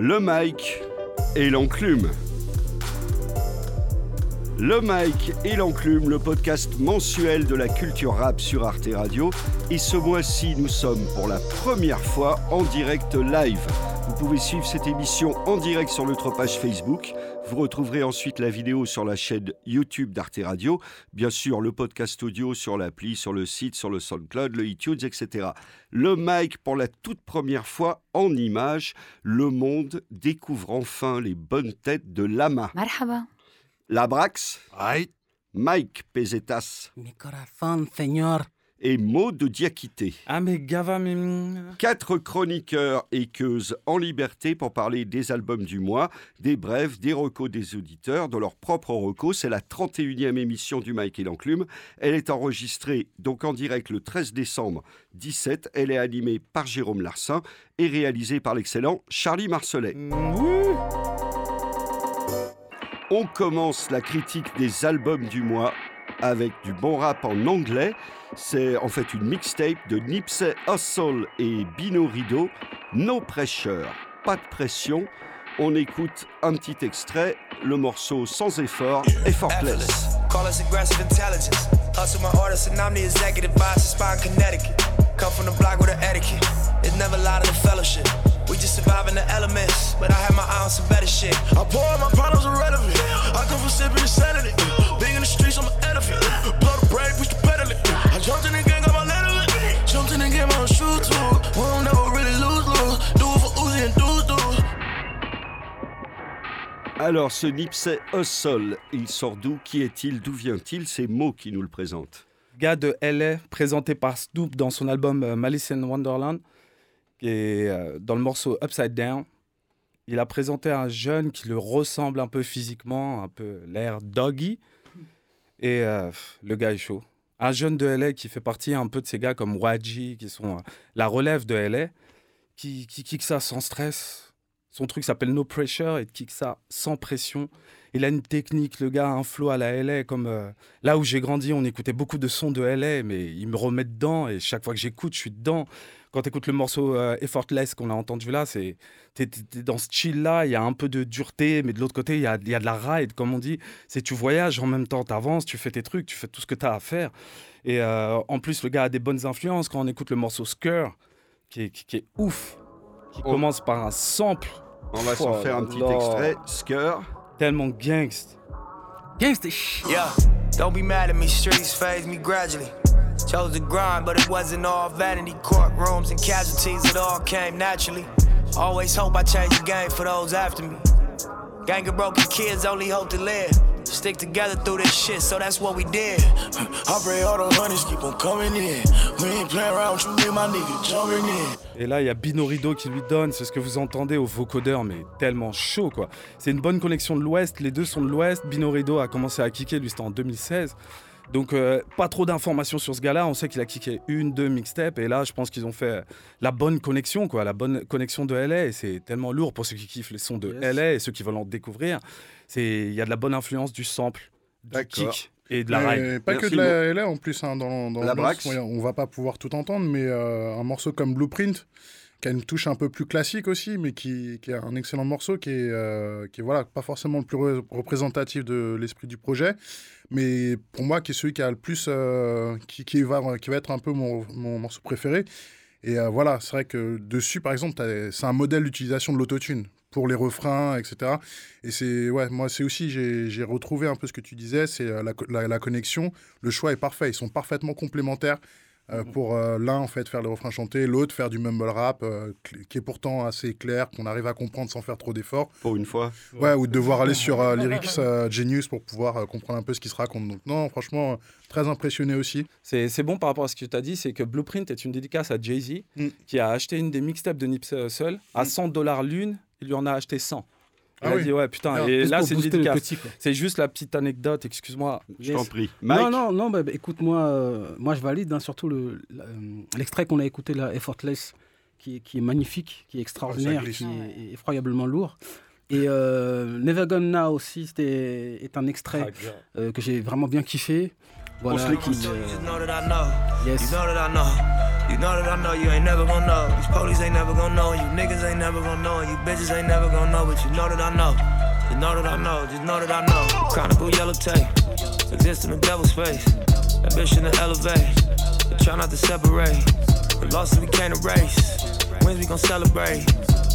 Le mic et l'enclume. Le mic et l'enclume, le podcast mensuel de la culture rap sur Arte Radio. Et ce mois-ci, nous sommes pour la première fois en direct live. Vous pouvez suivre cette émission en direct sur notre page Facebook. Vous retrouverez ensuite la vidéo sur la chaîne YouTube d'Arte Radio. Bien sûr, le podcast audio sur l'appli, sur le site, sur le SoundCloud, le iTunes, etc. Le mic pour la toute première fois en images. Le monde découvre enfin les bonnes têtes de Lama. Marhaba. Labrax, Ay, Mike Pesetas mi corazón, señor. Et Maud Diakité. Ah. Quatre chroniqueurs et queuses en liberté pour parler des albums du mois, des brèves, des recos des auditeurs, de leur propre recos. C'est la 31e émission du Mike et l'Enclume. Elle est enregistrée donc en direct le 13 décembre 17. Elle est animée par Jérôme Larsin et réalisée par l'excellent Charlie Marcelet. Oui. On commence la critique des albums du mois avec du bon rap en anglais. C'est en fait une mixtape de Nipsey Hussle et Bino Rideau. No pressure, pas de pression. On écoute un petit extrait, le morceau sans effort, effortless. Call us aggressive intelligence. Hustle my artists and I'm the executive vice of Connecticut. Come from the block with the etiquette. It's never lie to the fellowship. We just surviving the elements, but I have my eye on some better shit. I pour my problems irrelevant. I come from sipping insanity. Being in the streets, I'm an elephant. Blow the brake, push the pedal. I jumped in the game, got my letter. Jumped in the game, I'm a shoot too. We don't never really lose, lose. Do it for Uzi and do, do. Alors, ce Nipsey Hussle, il sort d'où? Qui est-il? D'où vient-il? C'est Mo qui nous le présente. Gars de LA, présenté par Snoop dans son album euh, Malice in Wonderland, qui est euh, dans le morceau Upside Down. Il a présenté un jeune qui le ressemble un peu physiquement, un peu l'air doggy. Et euh, le gars est chaud. Un jeune de LA qui fait partie un peu de ces gars comme Waji, qui sont euh, la relève de LA, qui, qui kick ça sans stress. Son truc s'appelle No Pressure et kick ça sans pression. Il a une technique, le gars a un flow à la LA. Comme euh, là où j'ai grandi, on écoutait beaucoup de sons de LA, mais il me remet dedans et chaque fois que j'écoute, je suis dedans. Quand tu écoutes le morceau euh, Effortless qu'on a entendu là, c'est dans ce chill là, il y a un peu de dureté, mais de l'autre côté, il y a, il y a de la ride, comme on dit. C'est tu voyages en même temps, tu avances, tu fais tes trucs, tu fais tout ce que tu as à faire. Et euh, en plus, le gars a des bonnes influences. Quand on écoute le morceau Skr, qui est, qui, qui est ouf, qui Oh. commence par un sample On va s'en Oh faire un petit extrait. Skur. tellement gangst. Gangsta shit. Yeah, don't be mad at me, streets phase me gradually. Chose to grind, but it wasn't all vanity. Courtrooms and casualties, it all came naturally. Always hope I change the game for those after me. Gang of broken kids only hope to live. Stick together through this shit, so that's what we did. I pray all the honeys keep on coming in. We ain't playing around you, and my nigga jumping in. Et là, il y a Bino Rideau qui lui donne, c'est ce que vous entendez au vocodeur, mais tellement chaud quoi. C'est une bonne connexion de l'Ouest, les deux sont de l'Ouest. Bino Rideau a commencé à kicker, lui c'était en 2016. Donc euh, pas trop d'informations sur ce gars-là, on sait qu'il a kické une, deux mixtapes, et là je pense qu'ils ont fait la bonne connexion, quoi, la bonne connexion de LA, et c'est tellement lourd pour ceux qui kiffent les sons de Yes. LA et ceux qui veulent en découvrir. C'est Il y a de la bonne influence du sample, du kick et de la Mais ride. pas Merci, que de la LA en plus, hein, dans, dans La Brax. on va pas pouvoir tout entendre, mais euh, un morceau comme Blueprint, qui a une touche un peu plus classique aussi, mais qui, qui est un excellent morceau, qui est, euh, qui voilà, pas forcément le plus re- représentatif de l'esprit du projet, mais pour moi, qui est celui qui a le plus, euh, qui, qui, va, qui va être un peu mon, mon morceau préféré. Et euh, voilà, c'est vrai que dessus, par exemple, c'est un modèle d'utilisation de l'autotune pour les refrains, etc. Et c'est, ouais, moi, c'est aussi, j'ai retrouvé un peu ce que tu disais, c'est la, la connexion. Le choix est parfait. Ils sont parfaitement complémentaires euh, pour euh, l'un, en fait, faire le refrain chanté, l'autre, faire du mumble rap, euh, qui est pourtant assez clair, qu'on arrive à comprendre sans faire trop d'efforts. Pour une fois. Ouais, ou de devoir aller sur euh, Lyrics euh, Genius pour pouvoir euh, comprendre un peu ce qui se raconte. Donc, non, franchement, très impressionné aussi. C'est c'est bon par rapport à ce que tu as dit, c'est que Blueprint est une dédicace à Jay-Z, Mm. qui a acheté une des mixtapes de Nipsey Hussle à 100 dollars l'une, il lui en a acheté 100. Il Ah a oui. dit, ouais, putain, et là, c'est. C'est juste la petite anecdote, excuse-moi. Je t'en prie. Mike, Non, non, non, bah, bah, écoute, moi, euh, moi je valide hein, surtout le- euh, l'extrait qu'on a écouté là, Effortless, qui, est- qui est magnifique, qui est extraordinaire, qui est effroyablement lourd. Et euh, Never Gone Now aussi, c'était est un extrait euh, que j'ai vraiment bien kiffé. Voilà, se l'écoute. qui, You know that I know. yes. You know that I know. You ain't never gonna know. These police ain't never gonna know. You niggas ain't never gonna know. You bitches ain't never gonna know. But you know that I know. You know that I know. Just know that I know. Chronicle yellow tape. Exist in the devil's face. Ambition to elevate. But try not to separate. The losses we can't erase. Wins we gon' celebrate.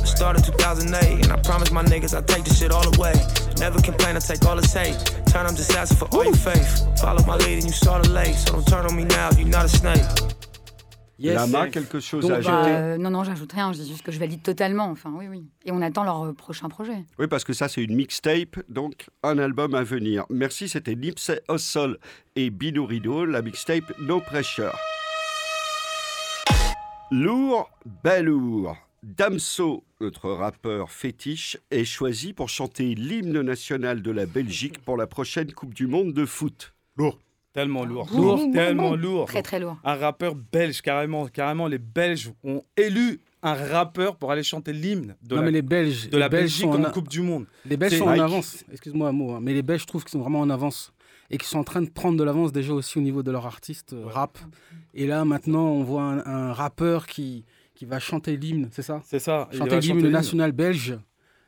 I started 2008, and I promise my niggas I take this shit all away. Never complain, I take all the hate. Turn, I'm just asking for all your faith. Follow my lead and you started late, so don't turn on me now if you're not a snake. Yes. Lama, quelque chose Donc, à bah, ajouter Euh, non, non, j'ajoute rien. Je dis juste que je valide totalement. Enfin, oui, oui. Et on attend leur euh, prochain projet. Oui, parce que ça, c'est une mixtape, donc un album à venir. Merci, c'était Nipsey Hussle et Bino Rido, la mixtape No Pressure. Lourd, bel lourd. Damso, notre rappeur fétiche, est choisi pour chanter l'hymne national de la Belgique pour la prochaine Coupe du Monde de foot. Lourd. Tellement lourd. Lourd. Tellement lourd. Très, très lourd. Un rappeur belge, carrément. Carrément, les Belges ont élu un rappeur pour aller chanter l'hymne de, non, la, mais les Belges, de la les Belgique en en, Coupe du Monde. les Belges sont en avance. Excuse-moi un mot, hein, mais les Belges, je trouve qu'ils sont vraiment en avance et qu'ils sont en train de prendre de l'avance déjà aussi au niveau de leur artiste euh, rap. Et là, maintenant, on voit un, un rappeur qui, qui va chanter l'hymne, c'est ça? C'est ça. Chanter l'hymne national belge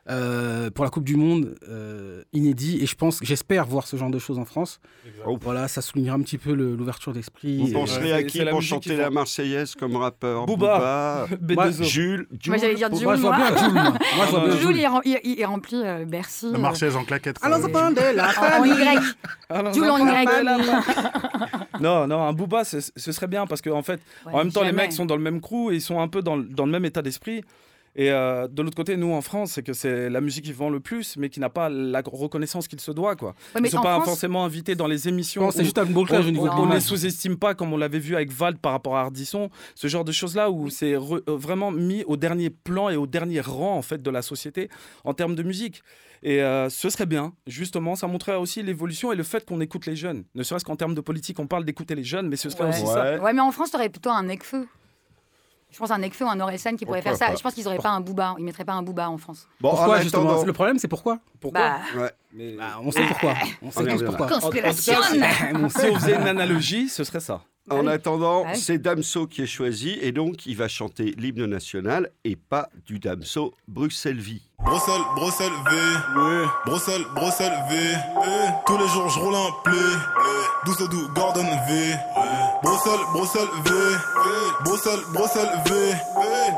euh, pour la Coupe du Monde, euh, inédit. Et je pense, j'espère voir ce genre de choses en France. Voilà, ça soulignera un petit peu l'ouverture d'esprit. Vous penserez à qui pour chanter la. Marseillaise comme rappeur? Booba. Booba, B2O. Jules, Moi, Jules j'allais dire Jules, je vois moi. moi. Moi, je vois Ah, bien Jules, Jules. il, il- il remplit euh, Bercy. La euh, Marseillaise en claquette. Allons la en, en Y. Alors, Jules en Y. Non, non, un Booba, ce, serait bien parce qu'en en fait, en même temps, les mecs sont dans le même crew et ils sont un peu dans le même état d'esprit. Et euh, de l'autre côté, nous en France, c'est que c'est la musique qui vend le plus, mais qui n'a pas la reconnaissance qu'il se doit. Quoi. Ouais, Ils ne sont pas France- forcément invités dans les émissions. Non, c'est juste un bouclage au niveau on, de on ne les sous-estime pas comme on l'avait vu avec Vald par rapport à Ardisson, ce genre de choses-là où c'est euh, vraiment mis au dernier plan et au dernier rang en fait de la société en termes de musique. Et euh, ce serait bien, justement, ça montrerait aussi l'évolution et le fait qu'on écoute les jeunes. Ne serait-ce qu'en termes de politique, on parle d'écouter les jeunes, mais ce serait Ouais. aussi ça. Ouais. Mais en France, t'aurais plutôt un Necfeu. Je pense un Necfeu ou un Orelsan qui pourrait Pourquoi faire ça. pas Je pense qu'ils auraient pas un Booba. Ils mettraient pas un Booba en France. Bon, Pourquoi en justement attendant- Le problème, c'est pourquoi Pourquoi Bah, Ouais. Mais- Bah, On sait pourquoi. On sait On y tous reviendra. pourquoi. conspiration Si on faisait une analogie, ce serait ça. En oui. attendant, oui. c'est Damso qui est choisi et donc il va chanter l'hymne national et pas du Damso Bruxelles Vie. Bruxelles, Bruxelles V. Bruxelles, Bruxelles V. Tous les jours je roule un play. Douce doux, Gordon V. Bruxelles, Bruxelles V. Bruxelles, Bruxelles V.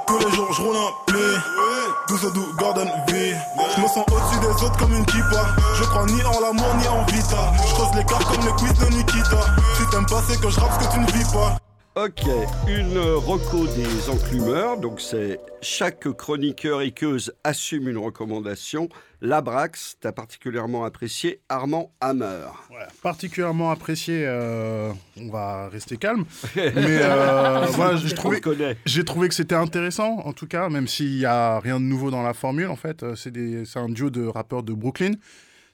Tous les jours je roule un play. Douce doux, Gordon V. Je me sens au-dessus des autres comme une kippa. Je crois ni en l'amour ni en vita. Je creuse l'écart comme le quiz de Nikita. Si t'aimes pas, c'est que je rappe ce que tu ne vis pas. Ok, une reco des enclumeurs, donc c'est chaque chroniqueur et queuse assume une recommandation. Labrax, t'as particulièrement apprécié Armand Hammer. Ouais, particulièrement apprécié, euh, on va rester calme. Mais euh, j'ai trouvé, que c'était intéressant, en tout cas, même s'il n'y a rien de nouveau dans la formule. En fait, Euh, c'est un duo de rappeurs de Brooklyn,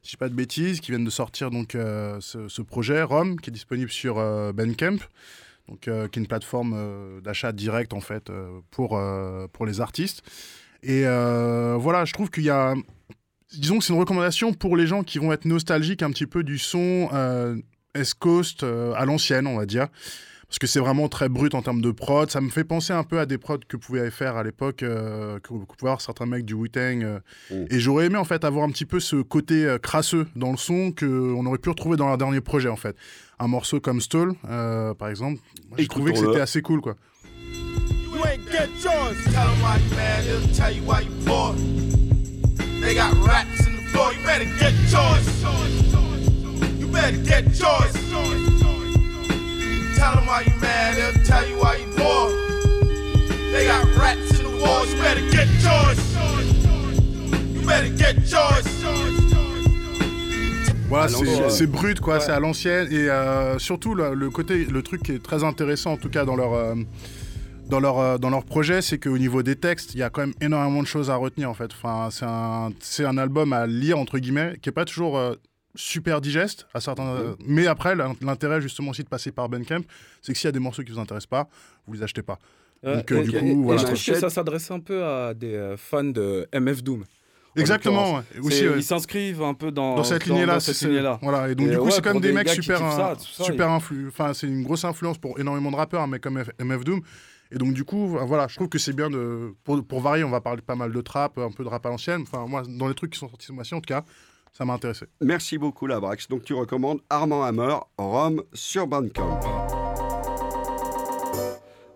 si je dis pas de bêtises, qui viennent de sortir donc euh, ce, ce projet Rome, qui est disponible sur euh, Bandcamp, donc euh, qui est une plateforme euh, d'achat direct en fait euh, pour euh, pour les artistes. Et voilà, je trouve qu'il y a disons que c'est une recommandation pour les gens qui vont être nostalgiques un petit peu du son East Coast à l'ancienne, on va dire. Parce que c'est vraiment très brut en termes de prod. Ça me fait penser un peu à des prods que pouvaient faire à l'époque, que, que pouvaient avoir certains mecs du Wu-Tang. Mm. Et j'aurais aimé en fait avoir un petit peu ce côté crasseux dans le son qu'on aurait pu retrouver dans leur dernier projet en fait. Un morceau comme Stall, euh, par exemple, j'ai trouvé que c'était assez cool quoi. You ain't get yours. Tell them why you mad, they'll tell you why you poor. They got rats in the floor, you better get yours. Voilà, c'est brut, quoi, Ouais. c'est à l'ancienne. Et euh, surtout, le, le côté, le truc qui est très intéressant, en tout cas dans leur, euh, dans leur, euh, dans leur projet, c'est qu'au niveau des textes, il y a quand même énormément de choses à retenir, en fait. Enfin, c'est un, c'est un album à lire, entre guillemets, qui est pas toujours euh, super digeste, à certains, euh, mais après, l'in- l'intérêt, justement, aussi de passer par Bandcamp, c'est que s'il y a des morceaux qui vous intéressent pas, vous les achetez pas. Donc, euh, ok. du coup, Et- et voilà. je trouve que ça s'adresse un peu à des fans de MF Doom? En Exactement, ouais. Aussi, ouais. Ils s'inscrivent un peu dans, dans cette lignée-là. Voilà, et donc Et du coup, ouais, c'est quand même des des mecs super, ça, tout ça, super influ. Enfin, c'est une grosse influence pour énormément de rappeurs, un mec comme F- MF Doom. Et donc, du coup, voilà, je trouve que c'est bien de. Pour, pour varier, on va parler pas mal de trap, un peu de rap à l'ancienne. Enfin, moi, dans les trucs qui sont sortis ce mois-ci, en tout cas, ça m'a intéressé. Merci beaucoup, Labrax. Donc, tu recommandes Armand Hammer, Rome sur Bandcamp.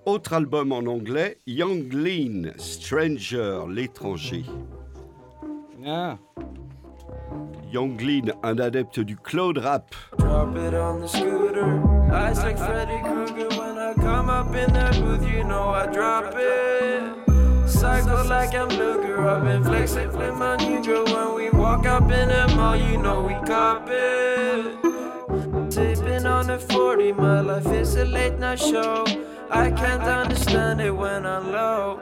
Autre album en anglais, Young Lean, Stranger, l'étranger. Ah. Young Lean, un adepte du cloud rap. Drop it on the scooter. Eyes like Freddy Krueger when I come up in that booth, you know I drop it. Cycle like I'm Luger. I've been flexing with my new girl when we walk up in the mall, you know we cop it. Tipping on the 40, my life is a late night show. I can't understand it when I'm low.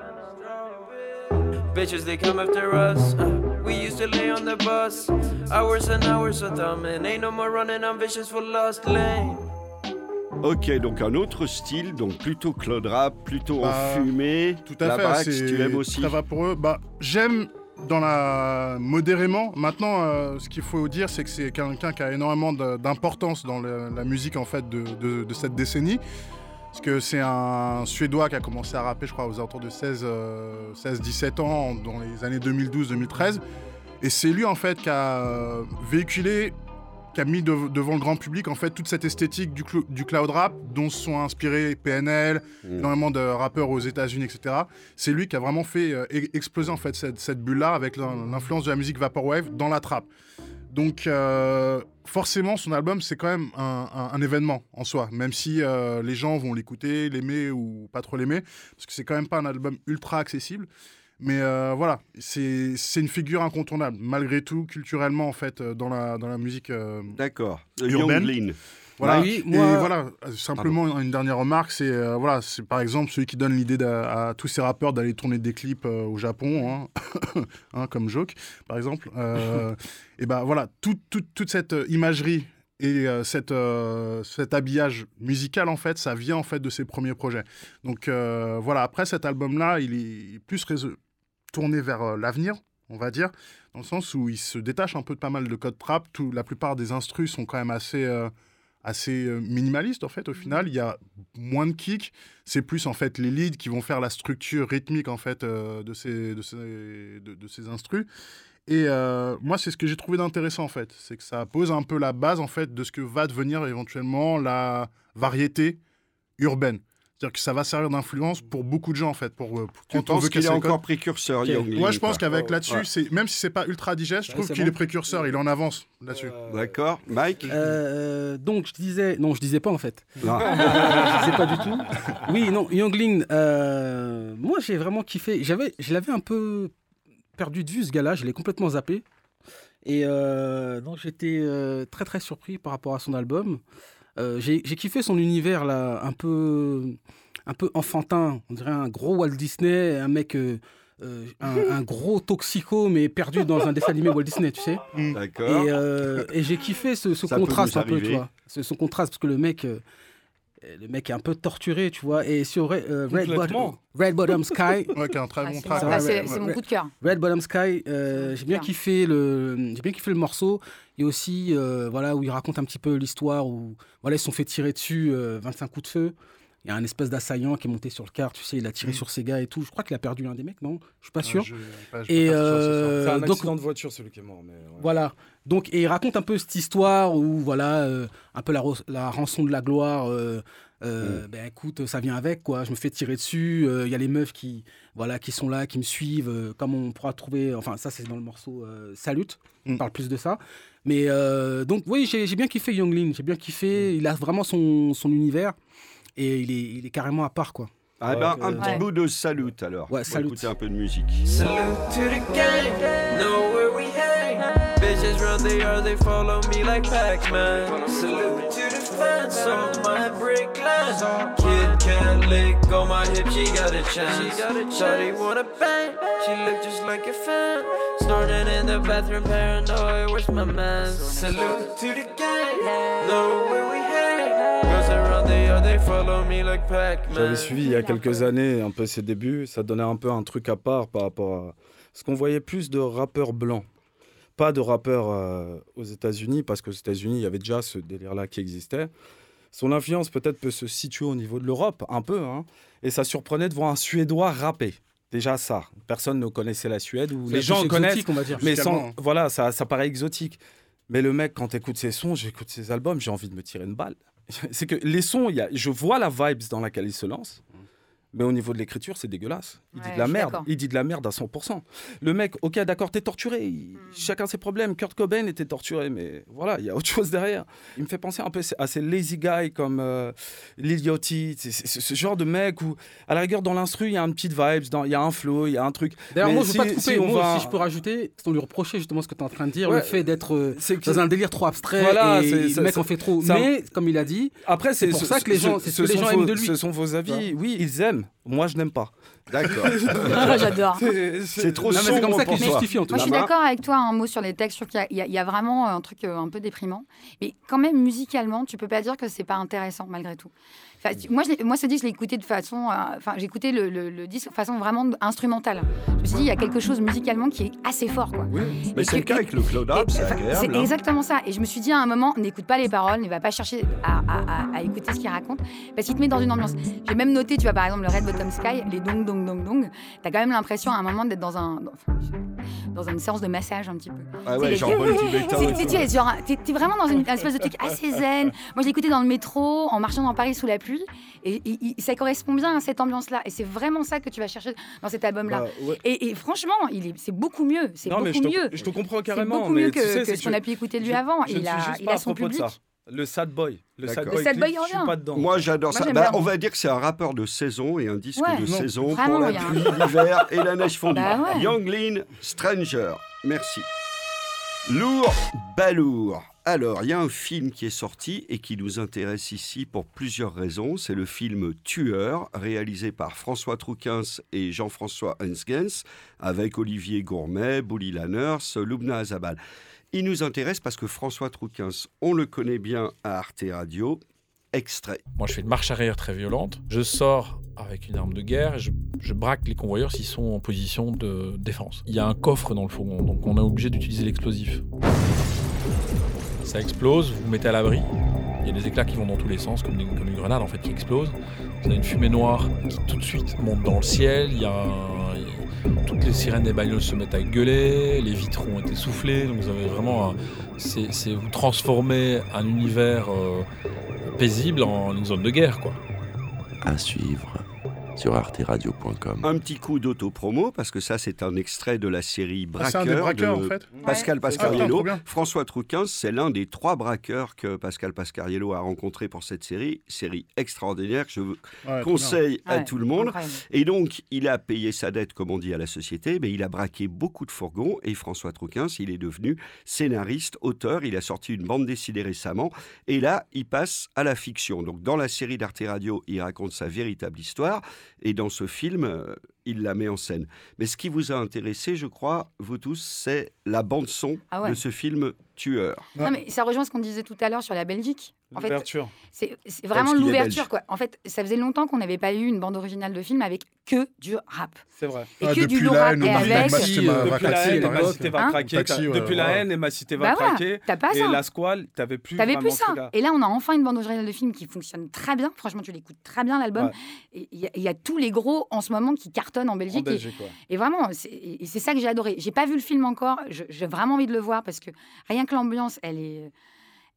Bitches, they come after us. Uh, we used to lay on the bus. Hours and hours of them, and ain't no more running on vicious for lost lane. Ok, donc un autre style, donc plutôt cloud rap, plutôt Bah, enfumé. Tout à Labrax, fait. tu aimes aussi Très vaporeux. Bah, j'aime dans la modérément. Maintenant, euh, ce qu'il faut dire, c'est que c'est quelqu'un qui a énormément d'importance dans le- la musique en fait de, de- de cette décennie. Parce que c'est un Suédois qui a commencé à rapper, je crois, aux alentours de 16, euh, 16-17 ans, dans les années 2012-2013. Et c'est lui, en fait, qui a euh, véhiculé, qui a mis de- devant le grand public, en fait, toute cette esthétique du, clou- du cloud rap, dont se sont inspirés PNL, Mm. énormément de rappeurs aux États-Unis, etc. C'est lui qui a vraiment fait euh, e- exploser en fait cette, cette bulle-là avec l'in- l'influence de la musique vaporwave dans la trappe. Donc euh, forcément, son album c'est quand même un, événement en soi, même si euh, les gens vont l'écouter, l'aimer ou pas trop l'aimer, parce que c'est quand même pas un album ultra accessible. Mais euh, voilà, c'est c'est une figure incontournable, malgré tout, culturellement en fait, euh, dans la, dans la musique. euh, D'accord. Urbaine. Young Lean. voilà. oui, Et moi- voilà, euh, simplement une dernière remarque, c'est euh, voilà, c'est par exemple celui qui donne l'idée à, tous ces rappeurs d'aller tourner des clips euh, au Japon, hein, hein, comme Joke, par exemple. Euh, et ben voilà, tout- tout- toute cette euh, imagerie et euh, cette, euh, cet habillage musical en fait, ça vient en fait de ses premiers projets. Donc euh, voilà, après cet album-là, il est plus rése- tourné vers euh, l'avenir, on va dire, dans le sens où il se détache un peu de pas mal de codes trap. Tout, la plupart des instrus sont quand même assez euh, assez euh, minimaliste en fait au final. Il y a moins de kicks. C'est plus en fait les leads qui vont faire la structure rythmique en fait euh, de ces de ces de, de ces instrus. Et euh, moi c'est ce que j'ai trouvé d'intéressant en fait. C'est que ça pose un peu la base en fait de ce que va devenir éventuellement la variété urbaine c'est-à-dire que ça va servir d'influence pour beaucoup de gens en fait pour, euh, pour Tu quand penses qu'il est encore précurseur, Ok. Young Moi, je pense qu'avec là-dessus, Ouais. c'est même si c'est pas ultra digeste, je trouve qu'il bon. est précurseur, il est en avance là-dessus. D'accord. Mike Euh, donc je disais, non je disais pas en fait. Non. je disais pas du tout. Oui non, Youngling, euh, moi j'ai vraiment kiffé. J'avais, je l'avais un peu perdu de vue ce gars-là, je l'ai complètement zappé. Et euh, donc j'étais euh, très très surpris par rapport à son album. Euh, j'ai kiffé son univers là, un peu, un peu enfantin. On dirait un gros Walt Disney, un mec, euh, euh, un, un gros toxico mais perdu dans un dessin animé Walt Disney, tu sais. D'accord. Et, euh, et j'ai kiffé ce, contraste un peu, tu vois. Ce, ce contraste, parce que le mec, euh, le mec est un peu torturé, tu vois. Et sur euh, Red. Bottom, Red Bottom Sky, Ouais, qui a un très Ah, bon c'est track. mon- ah, c'est- ouais, coup de cœur. Red Bottom Sky, euh, j'ai bien kiffé le, j'ai bien kiffé le morceau. Et aussi, euh, voilà, où il raconte un petit peu l'histoire où, voilà, ils se sont fait tirer dessus, euh, 25 coups de feu. Il y a un espèce d'assaillant qui est monté sur le car, tu sais, il a tiré Mm. sur ses gars et tout. Je crois qu'il a perdu un des mecs, non? Je suis pas Ouais, sûr. je- pas- je peux Et euh, C'est un donc, accident de voiture, celui qui est mort. Mais ouais. voilà. Donc, et il raconte un peu cette histoire où, voilà, euh, un peu la, la rançon de la gloire. euh, euh, Ben écoute, ça vient avec, quoi. Je me fais tirer dessus. euh, Il y a les meufs qui, voilà, qui sont là, qui me suivent. euh, comme on pourra trouver. Enfin, ça, c'est dans le morceau euh, Salut. On Mm. parle plus de ça. Mais euh, donc, oui, j'ai j'ai bien kiffé Younglin. J'ai bien kiffé. Il a vraiment son, son univers. Et il est, il est carrément à part, quoi. Ah ben, un Ouais. petit bout de salut alors. Ouais, On va salut. écouter un peu de musique. Salute to the gang, know where we hang. Bitches run the yard, they follow me like Pac-Man. Salute to the fans on my brick line. Kid can't lick on my hip, she got a chance. She got a Shawty wanna bang, she look just like a fan. Snorting in the bathroom, paranoid, where's my man? Salute to the gang, know where we J'avais suivi il y a quelques années un peu ses débuts. Ça donnait un peu un truc à part par rapport à ce qu'on voyait plus de rappeurs blancs. Pas de rappeurs euh, aux États-Unis, parce qu'aux États-Unis, il y avait déjà ce délire-là qui existait. son influence peut-être peut se situer au niveau de l'Europe, un peu. hein. Et ça surprenait de voir un Suédois rapper. Déjà ça, personne ne connaissait la Suède, ou les gens connaissent, on va dire. mais sans, voilà, ça, ça paraît exotique. Mais le mec, quand t'écoutes ses sons, j'écoute ses albums, j'ai envie de me tirer une balle. C'est que les sons, y a, je vois la vibes dans laquelle il se lance. Mais au niveau de l'écriture, c'est dégueulasse. Il dit de la merde. Il dit de la merde à 100%. Le mec, ok, d'accord, t'es torturé. il- Hmm. Chacun ses problèmes. Kurt Cobain était torturé, mais voilà, il y a autre chose derrière. Il me fait penser un peu à ces lazy guys comme euh, Lil Yachty. C'est c'est- c'est ce genre de mec où, à la rigueur, dans l'instru, il y a une petite vibes, dans- il y a un flow, il y a un truc. D'ailleurs, moi, je veux si- pas te couper. si on moi, va- si je peux rajouter, c'est on lui reprocher justement ce que tu es en train de dire, Ouais. le fait d'être euh, dans un délire trop abstrait Voilà, et c'est- le mec en fait trop. un- Mais, comme il a dit, Après, C'est pour ça que les gens- c'est ce que les sont gens vos- aiment de lui. Ce sont vos avis. Oui, ils aiment. Moi, je n'aime pas. D'accord. Ah, J'adore. C'est trop Non, c'est comme sombre ça pour toi. justifie en tout Moi, je suis d'accord avec toi un mot sur les textes. Je trouve qu'il y y, a- vraiment un truc euh, un peu déprimant. Mais quand même, musicalement, tu peux pas dire que c'est pas intéressant malgré tout. Enfin, moi, je moi, ce disque, je l'ai écouté de façon. euh, Enfin, j'ai écouté le, le- le disque de façon vraiment instrumentale. Je me suis dit, il y a quelque chose musicalement qui est assez fort, quoi. Mais Et c'est le cas avec le Cloud Rap, c'est Enfin, agréable. C'est hein. exactement ça. Et je me suis dit à un moment, n'écoute pas les paroles, ne va pas chercher à, à- à- à écouter ce qu'il raconte, parce qu'il te met dans une ambiance. J'ai même noté, tu vois, par exemple, le Red Bottom Sky, les dong dong dong dong. T'as quand même l'impression à un moment d'être dans un enfin, dans une séance de massage un petit peu. Ah Tu sais, ouais, genre C'est- c'est- tu sais, T'es vraiment dans une espèce de truc assez zen. Moi, je écouté dans le métro, en marchant dans Paris sous la pluie, et, et- et ça correspond bien à cette ambiance-là. Et c'est vraiment ça que tu vas chercher dans cet album-là. Bah, ouais. Et, et franchement, il c'est beaucoup mieux. C'est beaucoup mais je te, mieux. je te comprends C'est carrément. beaucoup mais mieux tu que, sais, que c'est ce qu'on a pu écouter de lui je- avant. je il a, il a son public. Le sad boy. Le sad boy. Le sad boy, clip, il je suis revient. pas dedans. Moi, j'adore ça. Bah, on va dire que c'est un rappeur de saison et un disque Ouais, de non, saison vraiment, pour la pluie, l'hiver et la neige fondue. Bah ouais. Young Lean, Stranger. Merci. Lourd, balourd. Alors, il y a un film qui est sorti et qui nous intéresse ici pour plusieurs raisons. C'est le film Tueur, réalisé par François Troukins et Jean-François Hensgens, avec Olivier Gourmet, Bouli Lanners, Loubna Azabal. Il nous intéresse parce que François Troukins, on le connaît bien à Arte Radio. Extrait. Moi, je fais une marche arrière très violente. Je sors avec une arme de guerre je, je braque les convoyeurs s'ils sont en position de défense. Il y a un coffre dans le fourgon, donc on est obligé d'utiliser l'explosif. Ça explose, vous vous mettez à l'abri. Il y a des éclats qui vont dans tous les sens, comme, une grenade en fait qui explose. Vous avez une fumée noire qui tout de suite monte dans le ciel. Il y a un- toutes les sirènes des bagnoles se mettent à gueuler, les vitres ont été soufflés. Donc vous avez vraiment, c'est vous transformez un univers euh, paisible en une zone de guerre quoi. À suivre sur arteradio.com. Un petit coup d'autopromo, parce que ça, c'est un extrait de la série Ah, c'est un Braqueur. des braqueurs, de en fait Pascal Ah, Pascariello. bien. François Trouquin, c'est l'un des trois braqueurs que Pascal Pascariello a rencontré pour cette série. Série extraordinaire que je vous Ouais, conseille à Ouais, tout le monde. incroyable. Et donc, il a payé sa dette, comme on dit, à la société, mais il a braqué beaucoup de fourgons. Et François Trouquin, il est devenu scénariste, auteur. Il a sorti une bande dessinée récemment. Et là, il passe à la fiction. Donc, dans la série d'Arte Radio, il raconte sa véritable histoire. Et dans ce film, euh, il la met en scène. Mais ce qui vous a intéressé, je crois, vous tous, c'est la bande-son Ah ouais. de ce film Tueur. Non, mais ça rejoint ce qu'on disait tout à l'heure sur la Belgique. En fait, L'ouverture. c'est vraiment l'ouverture. quoi. En fait, ça faisait longtemps qu'on n'avait pas eu une bande originale de film avec que du rap. C'est vrai. Et Ah, que du rap. Et avec. Va Depuis la haine, exemple. cité va craquer. Depuis la haine, et ma cité va Bah voilà, craquer. t'as pas Et ça. la squale, t'avais plus. T'avais plus ça. Et là, on a enfin une bande originale de film qui fonctionne très bien. Franchement, tu l'écoutes très bien l'album. Et il y, a- tous les gros en ce moment qui cartonnent en Belgique. Et-. Et vraiment, c'est et ça que j'ai adoré. J'ai pas vu le film encore. J'ai vraiment envie de le voir parce que rien que l'ambiance, elle est,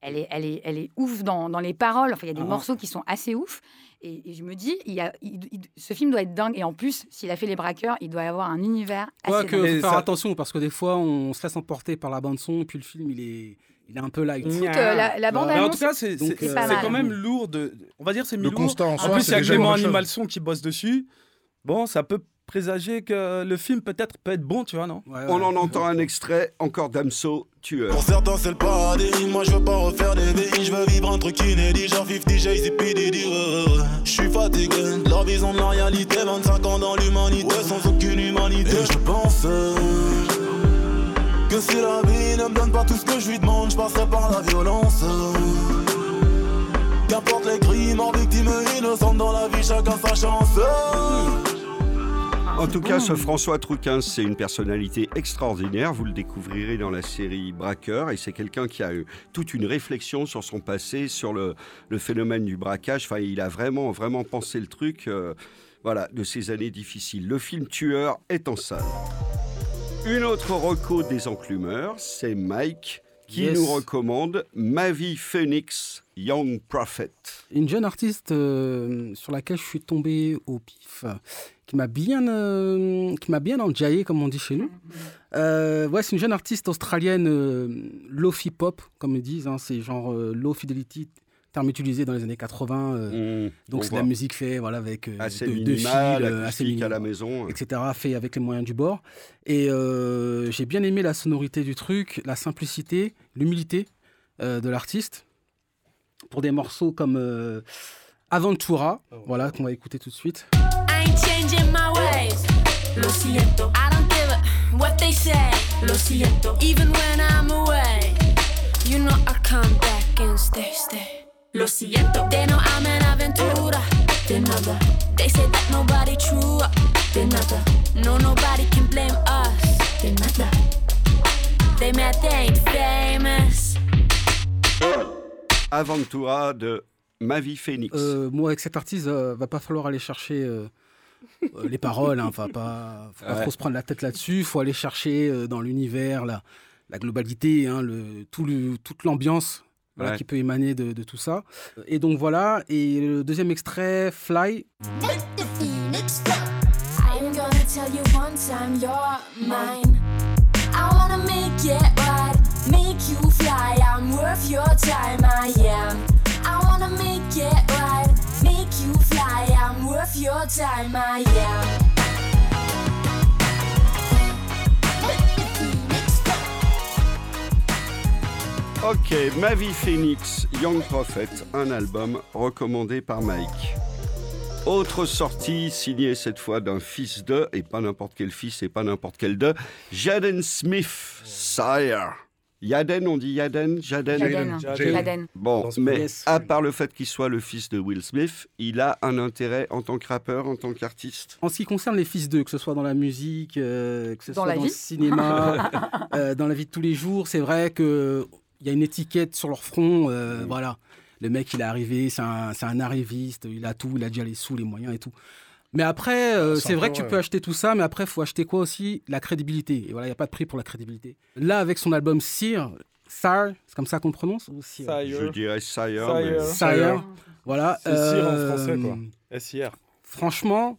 elle est, elle est, elle est ouf dans, dans les paroles. Enfin, il y a des Ah. morceaux qui sont assez ouf. Et, et je me dis, il y a, il- il- ce film doit être dingue. Et en plus, s'il a fait les braqueurs, il doit y avoir un univers assez dingue. Et faire ça- attention parce que des fois, on se laisse emporter par la bande-son et puis le film, il est, il est un peu light. Écoute, euh, la, la bande Mais en annonce, tout cas, c'est euh, quand même lourd de. On va dire c'est mi-lourd. en En plus, il y a Clément. Animalson qui bosse dessus. Bon, ça peut présager que le film peut-être peut être bon, tu vois, non? Ouais, ouais. On en entend un extrait, encore Damso, Tueur. Pour certains c'est le paradis, moi je veux pas refaire des vies, je veux vivre un truc inédit, genre 50 Jay-Z, P. Diddy, ouais, ouais, ouais. Je suis fatigué de leur vision de la réalité, 25 ans dans l'humanité, ouais, sans aucune humanité. Et je pense euh, que si la vie ne me donne pas tout ce que je lui demande, je passerai par la violence. Qu'importe les crimes, en victime innocente dans la vie, chacun sa chance. En tout cas, ce François Trouquin, c'est une personnalité extraordinaire. Vous le découvrirez dans la série Braqueur. Et c'est quelqu'un qui a eu toute une réflexion sur son passé, sur le, le phénomène du braquage. Enfin, il a vraiment, vraiment pensé le truc. euh, voilà, de ces années difficiles. Le film Tueur est en salle. Une autre reco des enclumeurs, c'est Mike qui Yes. nous recommande Ma vie Phoenix, Young Prophet. Une jeune artiste euh, sur laquelle je suis tombé au pif, qui m'a bien, euh, qui m'a bien enjaillé, comme on dit chez nous. Euh, ouais, c'est une jeune artiste australienne, euh, lofi pop, comme ils disent. hein, c'est genre low fidelity, terme utilisé dans les années 80. euh, Mmh, on donc c'est de la musique fait voilà, avec euh, assez deux, deux minimal, fils, euh, assez à la maison. etc. Fait avec les moyens du bord. Et euh, j'ai bien aimé la sonorité du truc, la simplicité, l'humilité euh, de l'artiste. Pour des morceaux comme euh, Aventura, voilà, qu'on va écouter tout de suite. I ain't changing my ways. Lo siento. I don't give a what they say. Lo siento. Even when I'm away, you know I come back and stay, stay. Lo siento. They know I'm an aventura. De nada. They say that nobody true. De nada. No, nobody can blame us. De nada. They mad they ain't famous. Aventura de Ma vie Phoenix. Euh, moi, avec cet artiste, euh, va pas falloir aller chercher euh, euh, les paroles. Hein, va pas, faut pas Ouais. trop se prendre la tête là-dessus. faut aller chercher euh, dans l'univers la, la globalité, hein, le, tout le, toute l'ambiance voilà, Ouais. qui peut émaner de, de tout ça. Et donc voilà. Et le deuxième extrait, Fly. I'm gonna tell you one time you're mine. I wanna make it right, make you fly. I'm worth your time, I am. I wanna make it right, make you fly. I'm worth your time, I am. Ok, Ma vie Phoenix, Young Prophet, un album recommandé par Mike. Autre sortie signée cette fois d'un fils de, et pas n'importe quel fils et pas n'importe quel de, Jaden Smith, Sire. Yaden, on dit Yaden Jaden? Jaden. Jaden. Jaden. Bon, mais à part le fait qu'il soit le fils de Will Smith, il a un intérêt en tant que rappeur, en tant qu'artiste? En ce qui concerne les fils d'eux, que ce soit dans la musique, euh, que ce Dans soit la dans vie. le cinéma, euh, dans la vie de tous les jours, c'est vrai qu'il y a une étiquette sur leur front. euh, Voilà. Le mec, il est arrivé, c'est un, c'est un arriviste, il a tout, il a déjà les sous, les moyens et tout. Mais après, euh, C'est vrai que tu peux acheter tout ça, mais après, il faut acheter quoi aussi? La crédibilité. Et voilà, il n'y a pas de prix pour la crédibilité. Là, avec son album Sire, Sire, c'est comme ça qu'on le prononce? Ou Sire Je dirais Sire. Sire. mais- Sire. Voilà. C'est Sire en euh, français, quoi. SIR. franchement,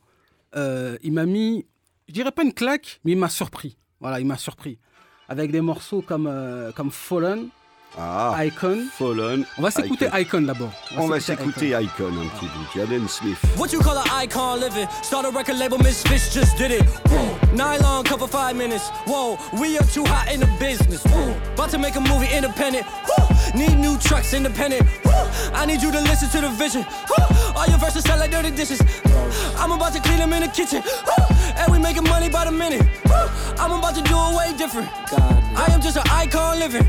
euh, il m'a mis, je dirais pas une claque, mais il m'a surpris. Voilà, il m'a surpris. Avec des morceaux comme, euh, comme Fallen, Ah, Icon. Fallen. On va s'écouter Icon. Icon d'abord. On va s'écouter Icon un petit bout. Jaden Smith. What you call an icon living? Start a record label, Misfits just did it. Woo. Nylon cover five minutes. Whoa, we are too hot in the business. Woo. About to make a movie independent. Woo. Need new trucks independent. Woo. I need you to listen to the vision. Woo. All your verses sound like dirty dishes. I'm about to clean them in the kitchen. Woo. And we making money by the minute. Woo. I'm about to do it way different. I am just an icon living.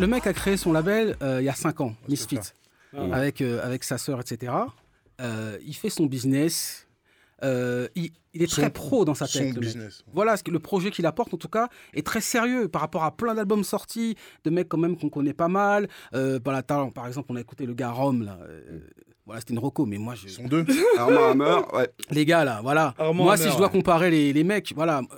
Le mec a créé son label euh, il y a 5 ans, Misfit, Ah. avec, euh, avec sa sœur, etc. Euh, il fait son business. Euh, il, il est Son- très pro dans sa son tête. le mec. business. Voilà, ce que- le projet qu'il apporte, en tout cas, est très sérieux par rapport à plein d'albums sortis, de mecs quand même qu'on connaît pas mal. Euh, voilà, par exemple, on a écouté le gars Rome, là. euh, voilà, c'était une reco, mais moi, je... Ils sont deux. Armand Hammer, ouais. les gars, là, voilà. Armand moi, Hammer, si je dois ouais. comparer les, les mecs, voilà, euh,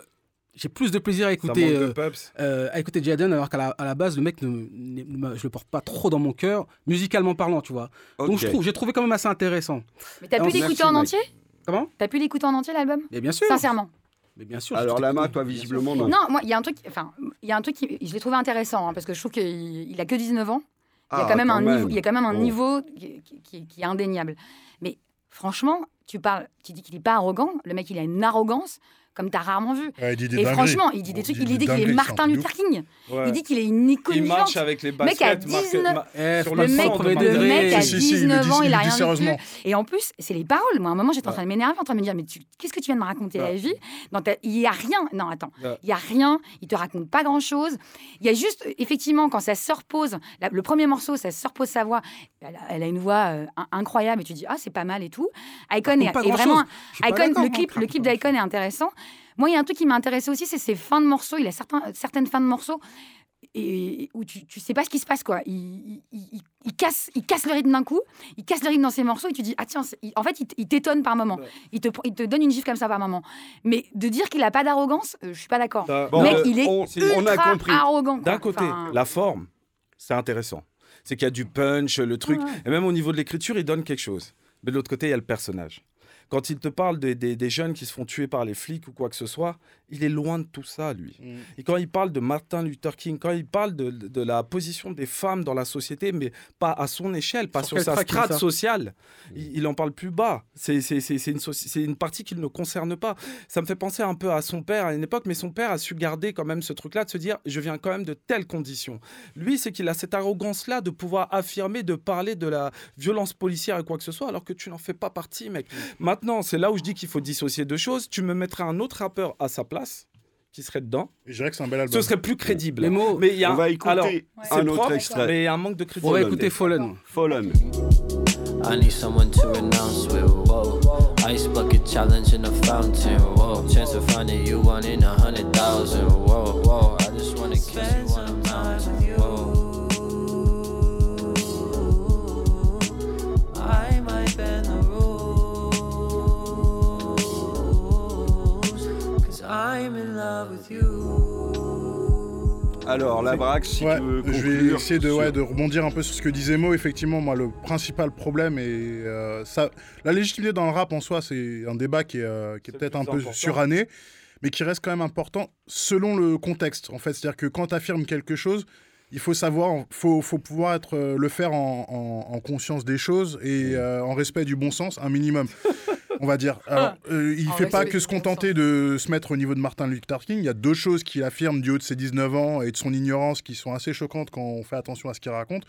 j'ai plus de plaisir à écouter, euh, euh, à écouter Jaden, alors qu'à la, à la base, le mec, ne, ne- je le porte pas trop dans mon cœur, musicalement parlant, tu vois. Donc, Ok. je trouve, j'ai trouvé quand même assez intéressant. Mais t'as pu l'écouter en entier? Comment? T'as pu l'écouter en entier l'album? Mais bien sûr. Sincèrement. Mais bien sûr. Alors Lama, t'écoute. toi visiblement non. Non, moi, il y a un truc, enfin, il y a un truc, qui, je l'ai trouvé intéressant, hein, parce que je trouve qu'il il a que 19 ans. Il y a Ah, quand même un même. niveau, il y a quand même un Bon. niveau qui, qui- qui- qui est indéniable. Mais franchement, tu parles, tu dis qu'il n'est pas arrogant. Le mec, il a une arrogance comme tu as rarement vu. Ouais, il dit des Et franchement, il dit des trucs. Il dit qu'il est Martin Luther. King. Ouais. Il dit qu'il est une icône Il marche avec les mec baskets marquées- 19 ma- Eh, sur le le mec, premier le mec si, si, il le 19 dit- ans, il a rien sérieusement. vécu. Et en plus, c'est les paroles. Moi, à un moment, j'étais en train de m'énerver, en train de me dire, mais tu- qu'est-ce que tu viens de me raconter à la vie? Dans ta- Il y a rien. Non, attends. Il y a rien. Il te raconte pas grand-chose. Il y a juste, effectivement, quand ça se repose, la- le premier morceau, ça se repose sa voix. Elle a, une voix euh, in- incroyable et tu dis, ah, c'est pas mal et tout. Icon est, vraiment. Icon, le moi, clip, le clip d'Icon est intéressant. Moi, il y a un truc qui m'a intéressé aussi, c'est ses fins de morceaux. Il a certains, certaines fins de morceaux et où tu, tu sais pas ce qui se passe quoi. Il, il, il- il casse, il casse le rythme d'un coup, il casse le rythme dans ses morceaux et tu dis ah tiens, en fait il t'étonne par moment, il te, il te donne une gifle comme ça par moment. Mais de dire qu'il a pas d'arrogance, euh, je suis pas d'accord. Le mec euh, il est on- ultra on a compris. arrogant. D'un côté, Enfin, la forme, c'est intéressant. C'est qu'il y a du punch, le truc. Ouais. Et même au niveau de l'écriture, il donne quelque chose. Mais de l'autre côté, il y a le personnage. Quand il te parle des, des- des jeunes qui se font tuer par les flics ou quoi que ce soit, il est loin de tout ça, lui. Mm. Et quand il parle de Martin Luther King, quand il parle de, de la position des femmes dans la société, mais pas à son échelle, pas Sur sur, sa strate sociale, il, il en parle plus bas. C'est une, c'est une partie qu'il ne concerne pas. Ça me fait penser un peu à son père à une époque, mais son père a su garder quand même ce truc-là, de se dire, je viens quand même de telles conditions. Lui, c'est qu'il a cette arrogance-là de pouvoir affirmer, de parler de la violence policière et quoi que ce soit, alors que tu n'en fais pas partie, mec. Maintenant, c'est là où je dis qu'il faut dissocier deux choses. Tu me mettrais un autre rappeur à sa place, qui serait dedans. Et je dirais que c'est un bel album. Ce serait plus crédible. Les mots, Mais il y a On va un- écouter alors, un c'est autre propre, extrait. Mais il y a un manque de on crédibilité. va Fallen. écouter Fallen. Fallen. I need someone to renounce with. Whoa, ice bucket challenge in the fountain. Whoa, chance of finding you one in a hundred thousand. Whoa, whoa, I just wanna kiss you on a mountain. Whoa. I might bend I'm in love with you. Alors, la braque, si Ouais, tu veux je vais essayer de, sur- ouais, de rebondir un peu sur ce que disait Mo. Effectivement, moi, le principal problème est euh, ça. La légitimité dans le rap en soi, c'est un débat qui est, euh, qui est C'est peut-être un peu important. suranné, mais qui reste quand même important selon le contexte. En fait, c'est-à-dire que quand tu affirmes quelque chose, il faut savoir, faut, faut pouvoir être, euh, le faire en, en- en conscience des choses et euh, en respect du bon sens, un minimum. On va dire. Alors, euh, il En fait pas que se contenter de se mettre au niveau de Martin Luther King. Il y a deux choses qu'il affirme du haut de ses 19 ans et de son ignorance qui sont assez choquantes quand on fait attention à ce qu'il raconte.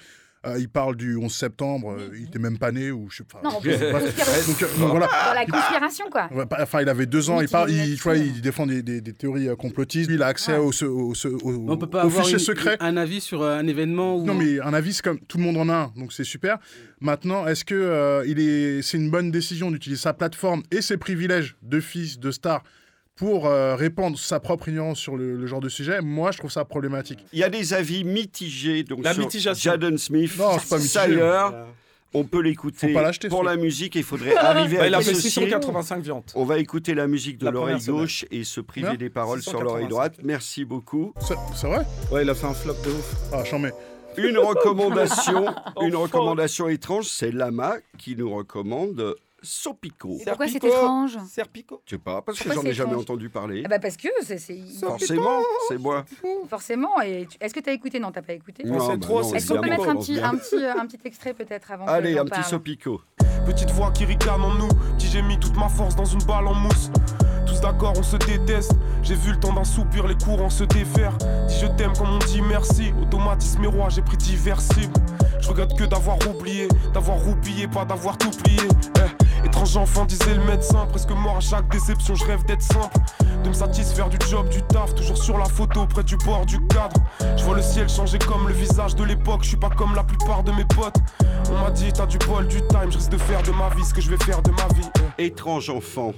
Euh, il parle du 11 septembre, euh, il était même pas né ou je sais pas. Non, en bref. plus, conspiration. Donc, euh, donc voilà. Dans la conspiration quoi. Pas- Enfin, il avait deux ans, il, parle, il, tu vois, là-dessus. il défend des, des- des théories complotistes. Lui, il a accès Ouais. au, au, au- On peut pas au avoir fichier une- secret. un avis sur un événement où Non, mais un avis, c'est comme tout le monde en a un, donc c'est super. Maintenant, est-ce que euh, il est, c'est une bonne décision d'utiliser sa plateforme et ses privilèges de fils, de star, pour euh, répandre sa propre ignorance sur le, le genre de sujet Moi, je trouve ça problématique. Il y a des avis mitigés donc, La sur mitigation. Jaden Smith. Non, c'est pas mitigé. Sire, on peut l'écouter Faut pas l'acheter, pour la musique. Il faudrait arriver Bah, à il a fait dissocier. 685 viandes. On va écouter la musique de l'oreille gauche et se priver Bien. des paroles sur l'oreille 685. droite. Merci beaucoup. C'est c'est vrai? Ouais, il a fait un flop de ouf. Ah, j'en mets. Une recommandation, une recommandation étrange, c'est Lama qui nous recommande Sopico. Et pourquoi c'est Serpico. étrange Serpico. Je sais pas, parce que j'en ai jamais entendu parler. Ah bah parce que c'est Forcément, c'est moi. forcément. Et tu- est-ce que tu as écouté? Non, t'as pas écouté. Non, c'est bah trop, non, c'est Est-ce qu'on peut mettre un petit, un petit, euh, un petit extrait peut-être avant Allez, un petit Sopico. Petite voix qui ricane en nous, dit j'ai mis toute ma force dans une balle en mousse. Tous d'accord, on se déteste. J'ai vu le temps d'un soupir, les courants se défaire. Dis je t'aime comme on dit merci. Automatisme et roi, j'ai pris divers cibles. Je regrette que d'avoir oublié, d'avoir roupillé, pas d'avoir tout plié. Eh, étrange enfant, disait le médecin. Presque mort à chaque déception, je rêve d'être simple. De me satisfaire du job, du taf, toujours sur la photo, près du bord du cadre. Je vois le ciel changer comme le visage de l'époque, je suis pas comme la plupart de mes potes. On m'a dit, t'as du bol, du time, je risque de faire de ma vie ce que je vais faire de ma vie. Eh. Étrange enfant,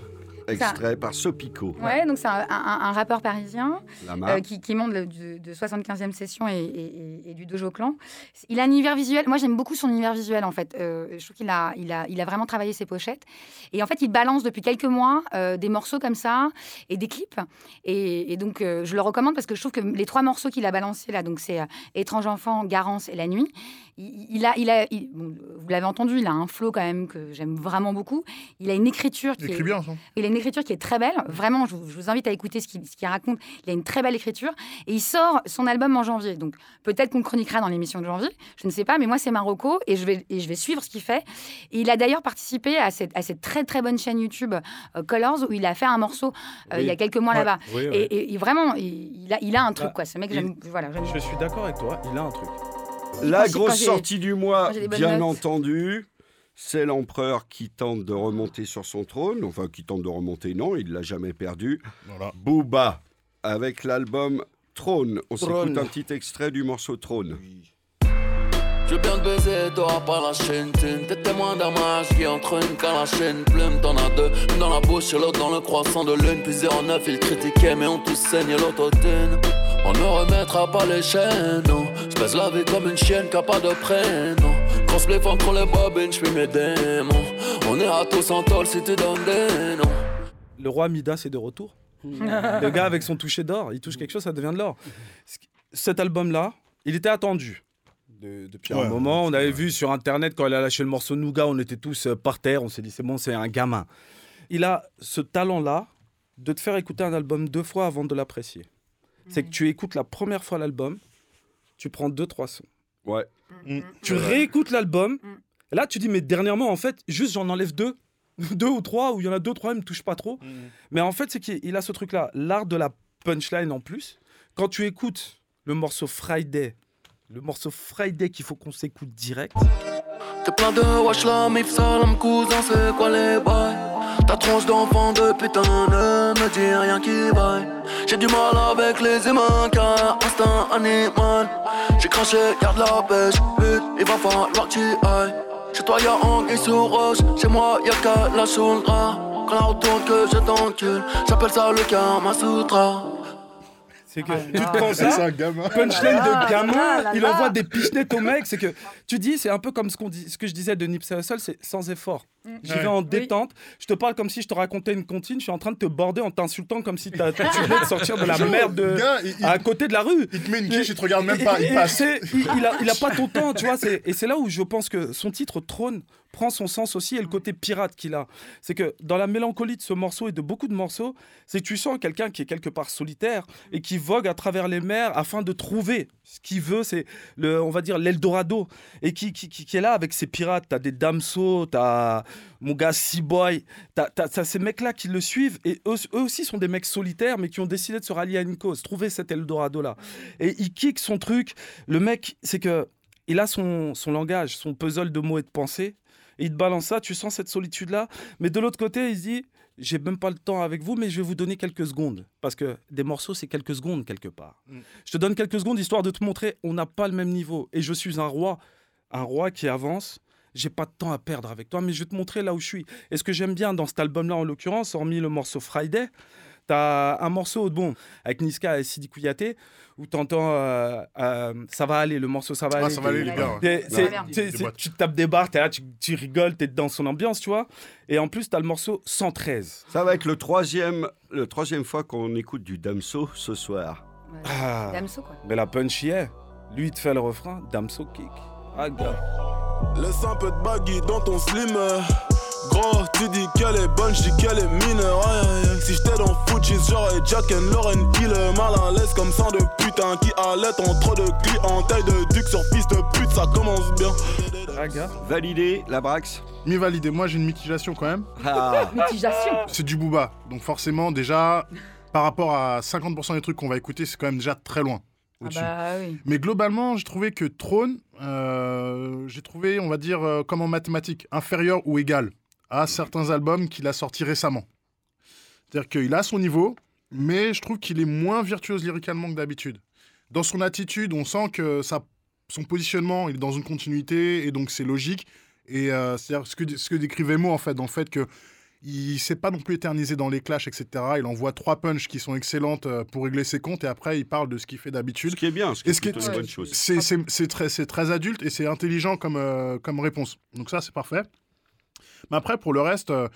extrait par Sopico. Ouais, donc c'est un, un- un rappeur parisien euh, qui, qui monte le- de, de 75e session et, et- et- et du Dojo Clan. Il a un univers visuel. Moi, j'aime beaucoup son univers visuel, en fait. Euh, je trouve qu'il a, il a, il a vraiment travaillé ses pochettes. Et en fait, il balance depuis quelques mois euh, des morceaux comme ça et des clips. Et, et donc, euh, je le recommande parce que je trouve que les trois morceaux qu'il a balancés là, donc c'est euh, Étrange enfant, Garance et La nuit, il, il a, il a, il- bon, vous l'avez entendu, il a un flow quand même que j'aime vraiment beaucoup. Il a une écriture qui Il est- écrit bien, ça. il a une une écriture qui est très belle. Vraiment, je vous, je vous invite à écouter ce qu'il ce raconte. Il a une très belle écriture. Et il sort son album en janvier. Donc peut-être qu'on le chroniquera dans l'émission de janvier. Je ne sais pas, mais moi, c'est Marocco et je vais, et je vais suivre ce qu'il fait. Et il a d'ailleurs participé à cette, à cette très très bonne chaîne YouTube euh, Colors où il a fait un morceau euh, Oui. il y a quelques mois Ouais. là-bas. Oui, et, ouais. et- et vraiment, il, il a, il a un truc, Bah, quoi. Ce mec, il- j'aime. Voilà, Je suis d'accord avec toi, il a un truc. La grosse sortie du mois, bien notes. entendu, c'est l'empereur qui tente de remonter sur son trône. Enfin, qui tente de remonter, non, il l'a jamais perdu. Booba, avec l'album Trône. On s'écoute un petit extrait du morceau Trône. Je veux bien te baiser, t'auras pas la chaîne. T'es témoin d'un match qui entre une canne à chaîne plume. T'en as deux, une dans la bouche et l'autre dans le croissant de lune. Puis 09, il critiquait, mais on tous saigne l'autotune. On ne remettra pas les chaînes, non. Je pèse la vie comme une chienne qui a pas de prénom. Les entre les bobines, je mes démons. On est à tous en tôle si tu donnes des noms. Le roi Midas est de retour. le gars avec son toucher d'or, il touche quelque chose, ça devient de l'or. Cet album-là, il était attendu. De- depuis Ouais, un moment, on avait vu sur internet quand il a lâché le morceau Nougat, on était tous euh, par terre, on s'est dit c'est bon, c'est un gamin. Il a ce talent-là de te faire écouter un album deux fois avant de l'apprécier. C'est que tu écoutes la première fois l'album, tu prends deux trois sons. Ouais. Tu réécoutes l'album, et là tu dis mais dernièrement en fait, juste j'en enlève deux, deux ou trois, où il y en a deux trois, il me touche pas trop. Mais en fait c'est qu'il il a ce truc-là, l'art de la punchline en plus. Quand tu écoutes le morceau Friday, le morceau Friday qu'il faut qu'on s'écoute direct. T'es plein de wesh la mif salam cousin c'est quoi les Ta tronche d'enfant de putain ne me dis rien qui vaille J'ai du mal avec les humains car instinct animal J'ai craché, garde la pêche, but il va falloir que tu ailles Chez toi y'a anguille sous roche, chez moi y'a qu'à la drap Quand la retourne que je t'encule, j'appelle ça le Kama Sutra C'est que tu te prends ça, C'est un gamin. punchline Ah, de gamin, là, là, il là. envoie des pichenettes au mec. C'est que tu dis, c'est un peu comme ce, qu'on dit, ce que je disais de Nipsey Hussle, c'est sans effort. J'y vais en Oui. détente, je te parle comme si je te racontais une comptine, je suis en train de te border en t'insultant comme si t'as- tu venais de sortir de la merde de- Le gars, il, il- à côté de la rue. il te met une quiche, il te regarde même pas, il et passe. c'est- il, il a, il a pas ton temps, tu vois. c'est- Et c'est là où je pense que son titre Trône prend son sens aussi et le côté pirate qu'il a. C'est que dans la mélancolie de ce morceau et de beaucoup de morceaux, c'est que tu sens quelqu'un qui est quelque part solitaire et qui vogue à travers les mers afin de trouver ce qu'il veut. C'est le, on va dire l'Eldorado et qui, qui, qui- qui est là avec ses pirates. T'as des Damso, t'as mon gars Seaboy, t'as, ces mecs-là qui le suivent et eux, eux aussi sont des mecs solitaires mais qui ont décidé de se rallier à une cause, trouver cet Eldorado-là. Et il kick son truc. Le mec, c'est que il a son, son langage, son puzzle de mots et de pensées. Et il te balance ça, tu sens cette solitude-là. Mais de l'autre côté, il se dit J'ai même pas le temps avec vous, mais je vais vous donner quelques secondes. Parce que des morceaux, c'est quelques secondes quelque part. Je te donne quelques secondes histoire de te montrer on n'a pas le même niveau. Et je suis un roi, un roi qui avance. J'ai pas de temps à perdre avec toi, mais je vais te montrer là où je suis. Et ce que j'aime bien dans cet album-là, en l'occurrence, hormis le morceau Friday, T'as un morceau, bon, avec Niska et Sidi Kouyaté, où t'entends euh, euh, Ça va aller, le morceau Ça va Ah, aller. ça va aller, ouais. C'est- boîtes. tu te tapes des barres, t'es là, tu, tu rigoles, t'es dans son ambiance, tu vois. Et en plus, t'as le morceau 113. Ça va être le troisième, le troisième fois qu'on écoute du Damso ce soir. Ah. Damso, quoi. Mais la punch y est. Lui, il te fait le refrain, Damso kick. Ah, gars. Laisse un peu de baggy dans ton slim. Gros, tu dis qu'elle est bonne, je dis qu'elle est mineure. Aïe, aïe, aïe. Si j'étais dans Fujis, j'aurais Jack and Lauren Hill. Mal à l'aise comme ça de putain qui allait en trop de clientèle de duc sur piste de pute, ça commence bien. Validé, la Brax Mi validé. Moi, j'ai une mitigation quand même. Ah. Mitigation. C'est du Booba. Donc forcément, déjà, par rapport à 50% des trucs qu'on va écouter, c'est quand même déjà très loin. Ah au-dessus. bah oui. Mais globalement, j'ai trouvé que Trône, euh, j'ai trouvé, on va dire, euh, comme en mathématiques, inférieur ou égal à certains albums qu'il a sortis récemment. C'est-à-dire qu'il a son niveau, mais je trouve qu'il est moins virtuose lyricalement que d'habitude. Dans son attitude, on sent que son positionnement, est dans une continuité, et donc c'est logique. Et euh, c'est-à-dire ce que, ce que décrivait Mo, en fait, dans le fait que il s'est pas non plus éternisé dans les clashs, etc. Il envoie trois punches qui sont excellentes euh, pour régler ses comptes, et après, il parle de ce qu'il fait d'habitude. Ce qui est bien, ce qui est ce une bonne chose. très, c'est très adulte et c'est intelligent comme, euh, comme réponse. Donc ça, c'est parfait. Mais après, pour le reste, euh,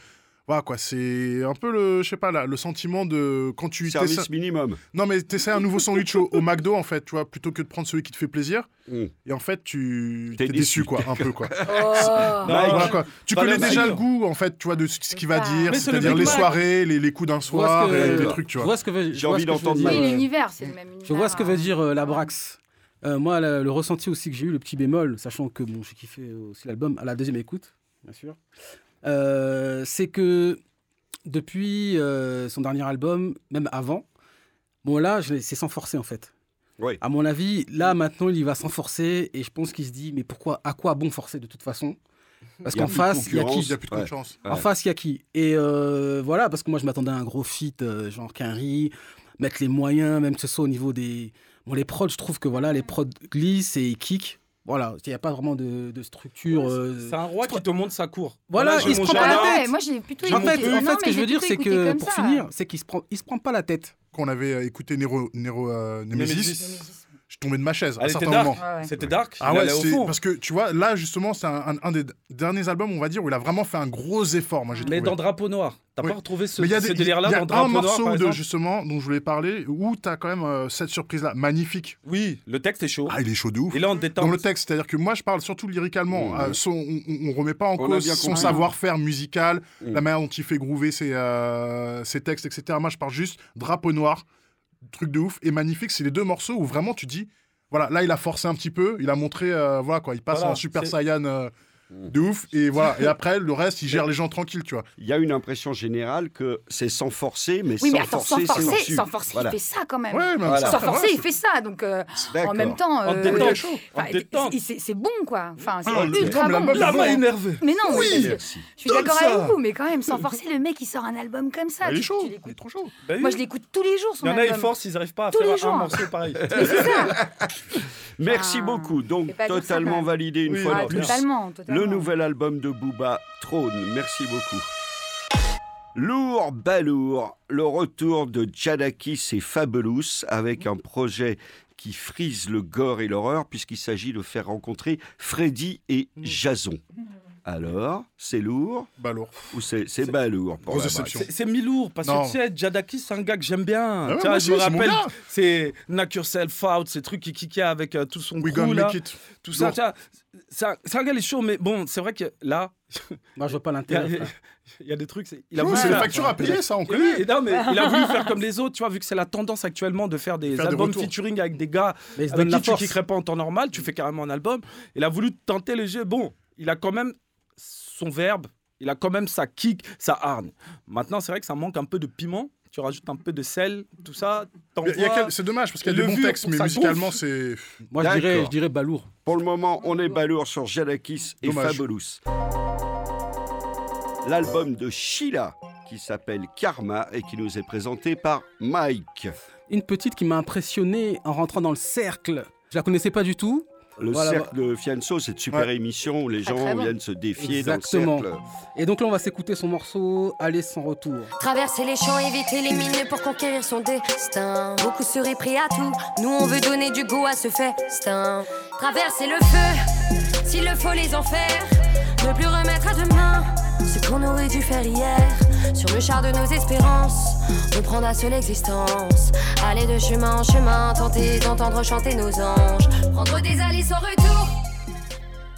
Voilà quoi, c'est un peu le, je sais pas là, le sentiment de quand tu Service minimum. Non mais t'essaies un nouveau sandwich au, au McDo en fait, tu vois, plutôt que de prendre celui qui te fait plaisir. Mm. Et en fait, tu T'es t'es déçu déçu. quoi, un peu quoi. Oh. Non, voilà, quoi. Tu Pas connais déjà le goût en fait, tu vois, de ce qu'il va dire, Mais c'est le c'est-à-dire les soirées, les, les coups d'un soir, que- et des trucs, tu je vois. ce que veut, J'ai envie d'entendre Oui, l'univers, c'est le même univers. Je vois ce que veut hein. dire euh, la Brax. Euh, moi, le, le ressenti aussi que j'ai eu, le petit bémol, sachant que bon, j'ai kiffé aussi l'album à la deuxième écoute, bien sûr, euh, c'est que depuis euh, son dernier album, même avant, bon là, c'est sans forcer en fait. Oui. À mon avis, là maintenant, il va sans forcer et je pense qu'il se dit, mais pourquoi, à quoi bon forcer de toute façon? Parce y qu'en face, il y a qui? n'y a plus de Ouais. concurrence. En Ouais. face, il y a qui? Et euh, voilà, parce que moi, je m'attendais à un gros feat, euh, genre Quinry, mettre les moyens, même que ce soit au niveau des. Bon, les prods, je trouve que voilà, les prods glissent et kick. Voilà, il n'y a pas vraiment de, de structure. euh, C'est un roi qui te montre sa cour. Voilà, j'ai il se prend pas la Ouais, tête. moi j'ai plutôt En fait, écouté- en non, fait, ce que mais je veux dire, c'est que pour ça. finir, c'est qu'il se prend, il se prend pas la tête. Quand on avait écouté Nero, Nero euh, Nemesis, Nemesis. Je tombais de ma chaise à Elle un était certain dark. moment. Ouais, ouais. C'était dark. Ah ouais, parce que tu vois, là justement, c'est un, un- un des derniers albums, on va dire, où il a vraiment fait un gros effort, moi j'ai Mais dans Drapeau Noir, t'as Oui. pas retrouvé ce, Mais il y a, ce des- délire-là il y a dans un Drapeau Noir, morceau justement dont je voulais parler où tu as quand même euh, cette surprise-là, magnifique. Oui, le texte est chaud. Ah, il est chaud de ouf. Il est en détente. Dans le texte, c'est-à-dire que moi je parle surtout lyricalement. Mmh. Euh, son- on, on, on remet pas en On cause son savoir-faire musical, Mmh. la manière dont il fait groover ses, euh, ses textes, etc. Moi je parle juste drapeau noir, truc de ouf et magnifique. C'est les deux morceaux où vraiment tu dis, voilà, là il a forcé un petit peu, il a montré, euh, voilà quoi, il passe Voilà, en Super Saiyan euh, de ouf et voilà. Et après le reste, il gère les gens tranquilles, tu vois. Il y a une impression générale que c'est sans forcer, mais Oui, sans mais attends, sans forcer, c'est forcer, au-dessus. sans forcer, Voilà. il fait ça quand même. Ouais, mais Voilà. ça, Sans forcer, il fait ça. Donc, euh, en même temps, euh, c'est c'est bon, quoi. Enfin, c'est Ah, ultra non, bon. La main énervée. Mais non, mais Merci. je suis d'accord avec vous, mais quand même, sans forcer, le mec, il sort un album comme ça. Il est chaud, tu l'écoutes. trop chaud. Bah oui. Moi, je l'écoute tous les jours, son Il y en a, ils forcent, ils n'arrivent pas à faire un morceau pareil. C'est. Merci beaucoup. Donc, totalement même. validé une Oui, fois Ah, de plus. totalement, totalement. Le nouvel album de Booba, Trône. Merci beaucoup. Lourd, balourd, le retour de Jadakis et Fabulous avec un projet qui frise le gore et l'horreur puisqu'il s'agit de faire rencontrer Freddy et Jason. Alors, c'est lourd Bah lourd. ou c'est balourd C'est mi-lourd parce Non. que tu sais, Jadakis, c'est un gars que j'aime bien. ouais, Tu vois, moi je me rappelle, c'est Knock Yourself Out, ces trucs qui kickaient avec euh, tout son We crew, gonna là, make it. tout ça. Lourd. Vois, C'est un, c'est un gars, il est chaud, mais bon, c'est vrai que là, Moi, je vois pas il y, a- l'intérêt. il y a des trucs. c'est- Il a c'est les faire- factures à payer, ça, on connaît. oui, non, mais il a voulu faire comme les autres, tu vois, vu que c'est la tendance actuellement de faire des Faire albums featuring avec des gars Mais il se avec donne la qui tu kickerais pas en temps normal, tu fais carrément un album. Il a voulu tenter le jeu. Bon, il a quand même son verbe, il a quand même sa kick, sa hargne. Maintenant, c'est vrai que ça manque un peu de piment. Tu rajoutes un peu de sel, tout ça. Quel- C'est dommage parce qu'il y a des Le bons textes, mais musicalement, c'est. Moi, je dirais, je dirais balourd. Pour le moment, on est balourd sur Jadakis et. Fabulous. L'album de Sheila qui s'appelle Karma et qui nous est présenté par Mike. Une petite qui m'a impressionné en rentrant dans le cercle. Je la connaissais pas du tout. Le Voilà, cercle de Fianso, cette super Ouais. émission où les gens viennent se défier Exactement. dans le cercle. Et donc là, on va s'écouter son morceau Aller sans retour. Traverser les champs, éviter les mines pour conquérir son destin. Beaucoup seraient prêts à tout. Nous, on veut donner du goût à ce festin. Traverser le feu, s'il le faut, les enfers. Ne plus remettre à demain ce qu'on aurait dû faire hier. Sur le char de nos espérances, reprendre à seule l'existence. Aller de chemin en chemin, tenter d'entendre chanter nos anges. Prendre des allées sans retour.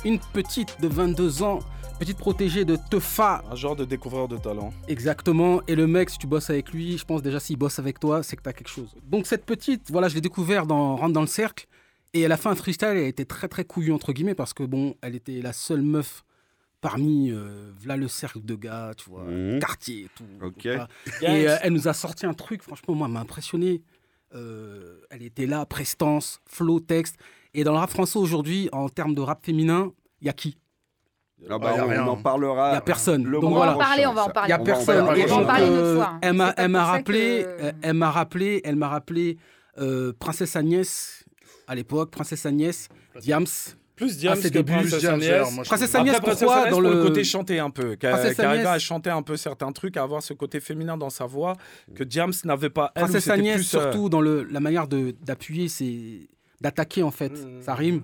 Une petite de 22 ans, petite protégée de Teufa. Un genre de découvreur de talent. Exactement. Et le mec, si tu bosses avec lui, je pense déjà s'il bosse avec toi, c'est que t'as quelque chose. Donc cette petite, voilà, je l'ai découvert dans Rentre dans le cercle. Et elle a fait un freestyle, elle a été très très couillue entre guillemets parce que bon, elle était la seule meuf parmi euh, voilà le cercle de gars, tu vois, Mhm. quartier et tout. Ok. Voilà. Yes. Et euh, elle nous a sorti un truc, franchement, moi, elle m'a impressionné. Euh, elle était là, prestance, flow, texte. Et dans le rap français aujourd'hui, en termes de rap féminin, il y a qui Ah bah, y a on rien. en parlera. Il y a personne. le Donc On mois va voilà. en parler, on va en parler. Il y a personne. On va en donc, parler une euh, autre fois. elle m'a, elle rappelé, que- euh, elle m'a rappelé, elle m'a rappelé euh, Princesse Agnès à l'époque, Princesse Agnès, Diams. Plus Diams ses que débuts. Princess Diams, Agnès. moi, Princesse. Agnès, Après, pourquoi Agnès, dans pour le côté chanté un peu, Princesse qu'elle arrivait Agnès- à chanter un peu certains trucs, à avoir ce côté féminin dans sa voix que Diams n'avait pas. Elle, Princesse Agnès, plus, euh, surtout dans le, la manière de, d'appuyer, c'est d'attaquer en fait. Mhm. Ça rime.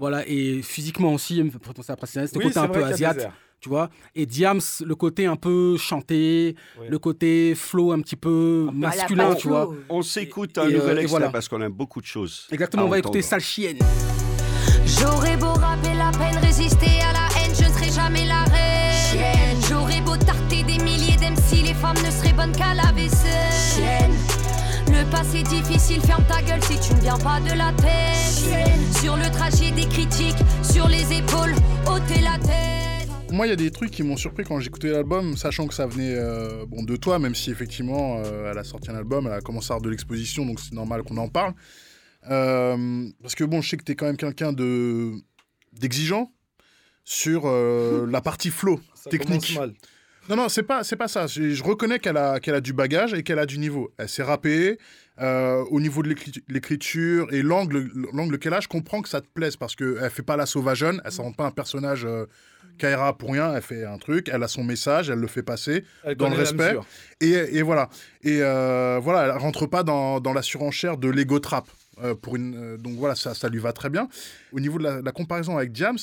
Voilà, et physiquement aussi, pour penser à Agnès, ce oui, côté un peu qu'il y a des asiate. airs. tu vois. Et Diams, le côté un peu chanté, le côté flow un petit peu masculin, tu vois. On s'écoute un Et, nouvel euh, et extrait voilà. parce qu'on a beaucoup de choses. Exactement, on va écouter entendre. Sale Chienne. J'aurais beau rapper la peine, résister à la haine, je ne serai jamais la reine. J'aurais beau tarter des milliers d'MC, les femmes ne seraient bonnes qu'à la vaisselle. Le passé difficile, ferme ta gueule si tu ne viens pas de la tête. Sur le trajet des critiques, sur les épaules, ôtez la tête. Moi, il y a des trucs qui m'ont surpris quand j'écoutais l'album, sachant que ça venait euh, bon, de toi, même si effectivement, euh, elle a sorti un album, elle a commencé à avoir de l'exposition, donc c'est normal qu'on en parle. Euh, parce que bon, je sais que tu es quand même quelqu'un de d'exigeant sur euh, la partie flow Ça technique. commence mal. Non, non, c'est pas, c'est pas ça. Je, je reconnais qu'elle a, qu'elle a du bagage et qu'elle a du niveau. Elle s'est rappée. euh, au niveau de l'écrit- l'écriture et l'angle, l'angle qu'elle a, je comprends que ça te plaise parce qu'elle fait pas la sauvageonne, elle s'en rend pas un personnage euh, Kaira pour rien, elle fait un truc, elle a son message, elle le fait passer Elle dans le respect. Et, et voilà. Et euh, voilà, elle rentre pas dans, dans la surenchère de l'ego trap. Euh, pour une, euh, donc voilà, ça, ça lui va très bien. Au niveau de la, la comparaison avec Diams,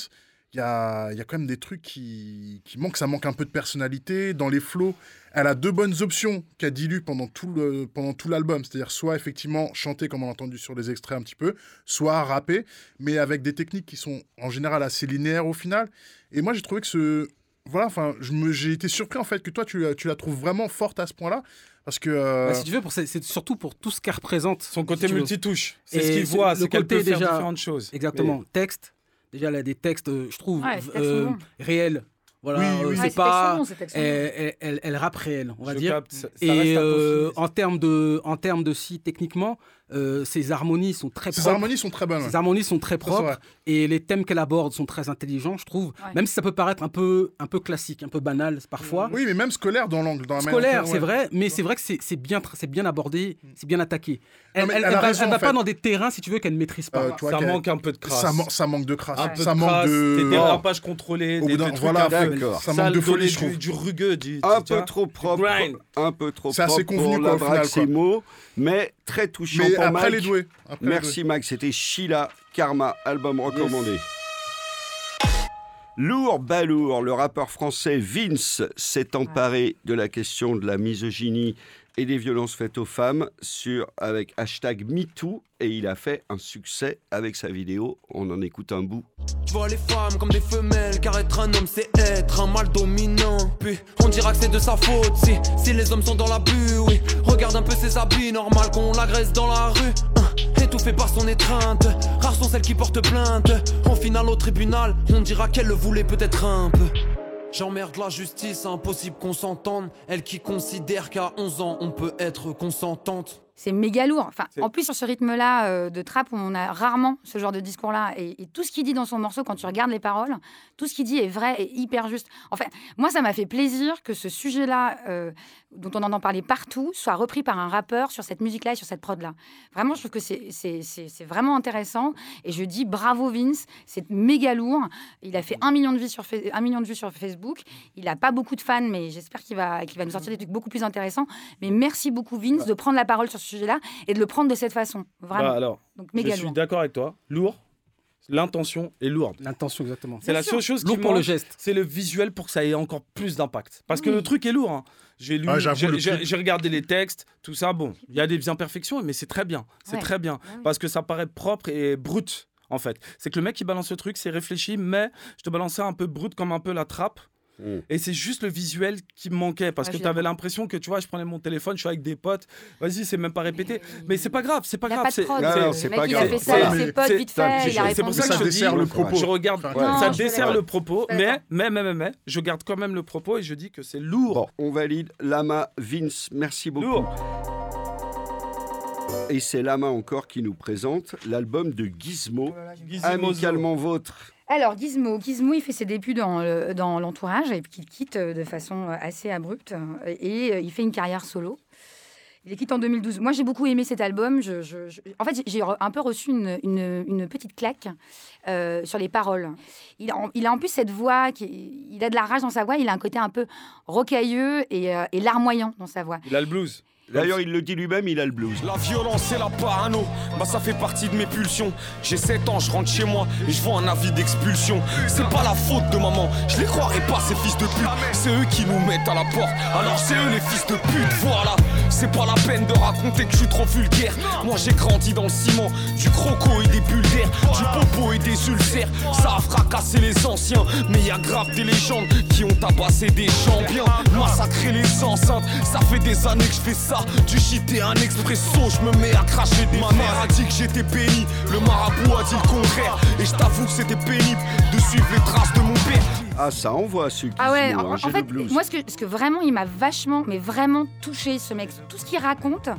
il y a, il y a quand même des trucs qui, qui manquent. Ça manque un peu de personnalité. Dans les flows, elle a deux bonnes options qu'a dit Lu pendant tout le- pendant tout l'album. C'est-à-dire soit effectivement chanter, comme on a entendu sur les extraits un petit peu, soit rapper, mais avec des techniques qui sont en général assez linéaires au final. Et moi, j'ai trouvé que ce. Voilà, enfin, j'ai été surpris en fait que toi, tu, la- tu la trouves vraiment forte à ce point-là. Parce que. euh, Bah, si tu veux, pour- c'est c'est surtout pour tout ce qu'elle représente. Son côté si multitouche. C'est Et ce qu'il voit, c'est qu'elle côté peut faire déjà- différentes choses. Exactement. Mais- Texte. Déjà, elle a des textes, euh, je trouve, Ouais, ces textes euh, réels. Voilà, Oui, euh, oui. C'est pas. elle, elle, elle- elle rappe réel, on va Je dire. capte, ça- ça reste Et euh, en termes de, en termes de si techniquement, euh, ses harmonies sont très Ces propres. harmonies sont très bonnes. ouais. Ses harmonies sont très propres et les thèmes qu'elle aborde sont très intelligents, je trouve. Ouais. Même si ça peut paraître un peu, un peu classique, un peu banal parfois. Oui, mais même scolaire dans l'angle. dans Scolaire, c'est ouais. vrai, mais c'est vrai que c'est bien, c'est bien abordé, c'est bien attaqué. Elle, elle, elle a elle va, raison, elle en va pas dans des terrains, si tu veux, qu'elle ne maîtrise pas. Euh, tu vois Ça manque un peu de crasse. Ça, man- ça manque de crasse. Un peu ça de manque crasse, de. des dérapages contrôlés, Au des, bout d'un- des trucs voilà, ça manque de folie, je du, trouve. du rugueux, du, Un peu trop propre, un peu trop C'est assez propre convenu, pour quoi, au final, mais très touchant pour après Mike. les doués. Après les Merci Max, c'était Sheila Karma, album recommandé. Lourd Balourd, le rappeur français Vince s'est emparé de la question de la misogynie et des violences faites aux femmes sur, avec hashtag MeToo et il a fait un succès avec sa vidéo. On en écoute un bout. Je vois les femmes comme des femelles, car être un homme c'est être un mal dominant. Puis on dira que c'est de sa faute si, si les hommes sont dans l'abus, oui. Regarde un peu ses habits, normal qu'on l'agresse dans la rue. Hein, Étouffé par son étreinte, rares sont celles qui portent plainte. Au final, au tribunal, on dira qu'elle le voulait peut-être un peu. J'emmerde la justice, impossible qu'on s'entende. Elle qui considère qu'à 11 ans, on peut être consentante. C'est méga lourd. Enfin, en plus, sur ce rythme-là euh, de trap, on a rarement ce genre de discours-là. Et, et tout ce qu'il dit dans son morceau, quand tu regardes les paroles, tout ce qu'il dit est vrai et hyper juste. En fait, moi, ça m'a fait plaisir que ce sujet-là, euh, dont on entend parler partout, soit repris par un rappeur sur cette musique-là et sur cette prod-là. Vraiment, je trouve que c'est- vraiment intéressant. Et je dis bravo Vince, c'est méga lourd. Il a fait un million de vues sur, un million de vues sur Facebook. Il n'a pas beaucoup de fans, mais j'espère qu'il va, va nous sortir des trucs beaucoup plus intéressants. Mais merci beaucoup Vince de prendre la parole sur ce sujet-là et de le prendre de cette façon. Vraiment. Bah, alors, Donc je suis d'accord avec toi. Lourd. L'intention est lourde. L'intention, exactement. C'est la sûr. seule chose qui Lourd pour le geste. c'est le visuel pour que ça ait encore plus d'impact. Parce que le truc est lourd. hein. J'ai lu, Ah, j'ai- regardé les textes, tout ça. Bon, il y a des imperfections, mais c'est très bien. C'est Ouais. très bien. Parce que ça paraît propre et brut, en fait. C'est que le mec qui balance le truc, c'est réfléchi, mais je te balançais un peu brut comme un peu la trappe. Mm. Et c'est juste le visuel qui me manquait parce Ouais, que tu avais l'impression que tu vois, je prenais mon téléphone, je suis avec des potes, vas-y, c'est même pas répété. Mais c'est pas grave, c'est pas grave. pas c'est- prod. Non, c'est- pas il grave. a fait ça Voilà. avec ses Mais potes c'est- pour ça que Ça je dessert le propos. je regarde, Non, ça dessert le propos, mais, mais, mais, mais, mais, je garde quand même le propos et je dis que c'est lourd. Bon, on valide. Lama, Vince, merci beaucoup. Lourd. Et c'est Lama encore qui nous présente l'album de Gizmo, Gizmozo. amicalement vôtre. Alors, Gizmo, Gizmo, il fait ses débuts dans, dans l'entourage et puis il quitte euh, de façon euh, assez abrupte euh, et il fait une carrière solo. Il quitte en 2012. Moi, j'ai beaucoup aimé cet album. En fait, j'ai un peu reçu une, une- petite claque sur les paroles. Il a, en- plus cette voix, qui, il a de la rage dans sa voix, il a un côté un peu rocailleux et, et larmoyant dans sa voix. Il a le blues. D'ailleurs, il le dit lui-même, il a le blues. La violence et la parano, bah ça fait partie de mes pulsions. J'ai 7 ans, je rentre chez moi et je vois un avis d'expulsion. C'est pas la faute de maman, je les croirais pas ces fils de pute. C'est eux qui nous mettent à la porte, alors c'est eux les fils de pute, voilà. C'est pas la peine de raconter que je suis trop vulgaire. Moi j'ai grandi dans le ciment, du croco et des bulles d'air, du popo et des ulcères. Ça a fracassé les anciens, mais y a grave des légendes qui ont tabassé des gens bien, massacré les enceintes. Ça fait des années que je fais ça, du shit et un expresso, je me mets à cracher des Ma mère a dit que j'étais béni, le marabout a dit le contraire. Et je t'avoue que c'était pénible de suivre les traces de mon père. Ah, ça envoie ce Ah ouais, en, hein, en fait, moi, ce que, ce que vraiment, il m'a vachement, mais vraiment touché, ce mec. Tout ce qu'il raconte,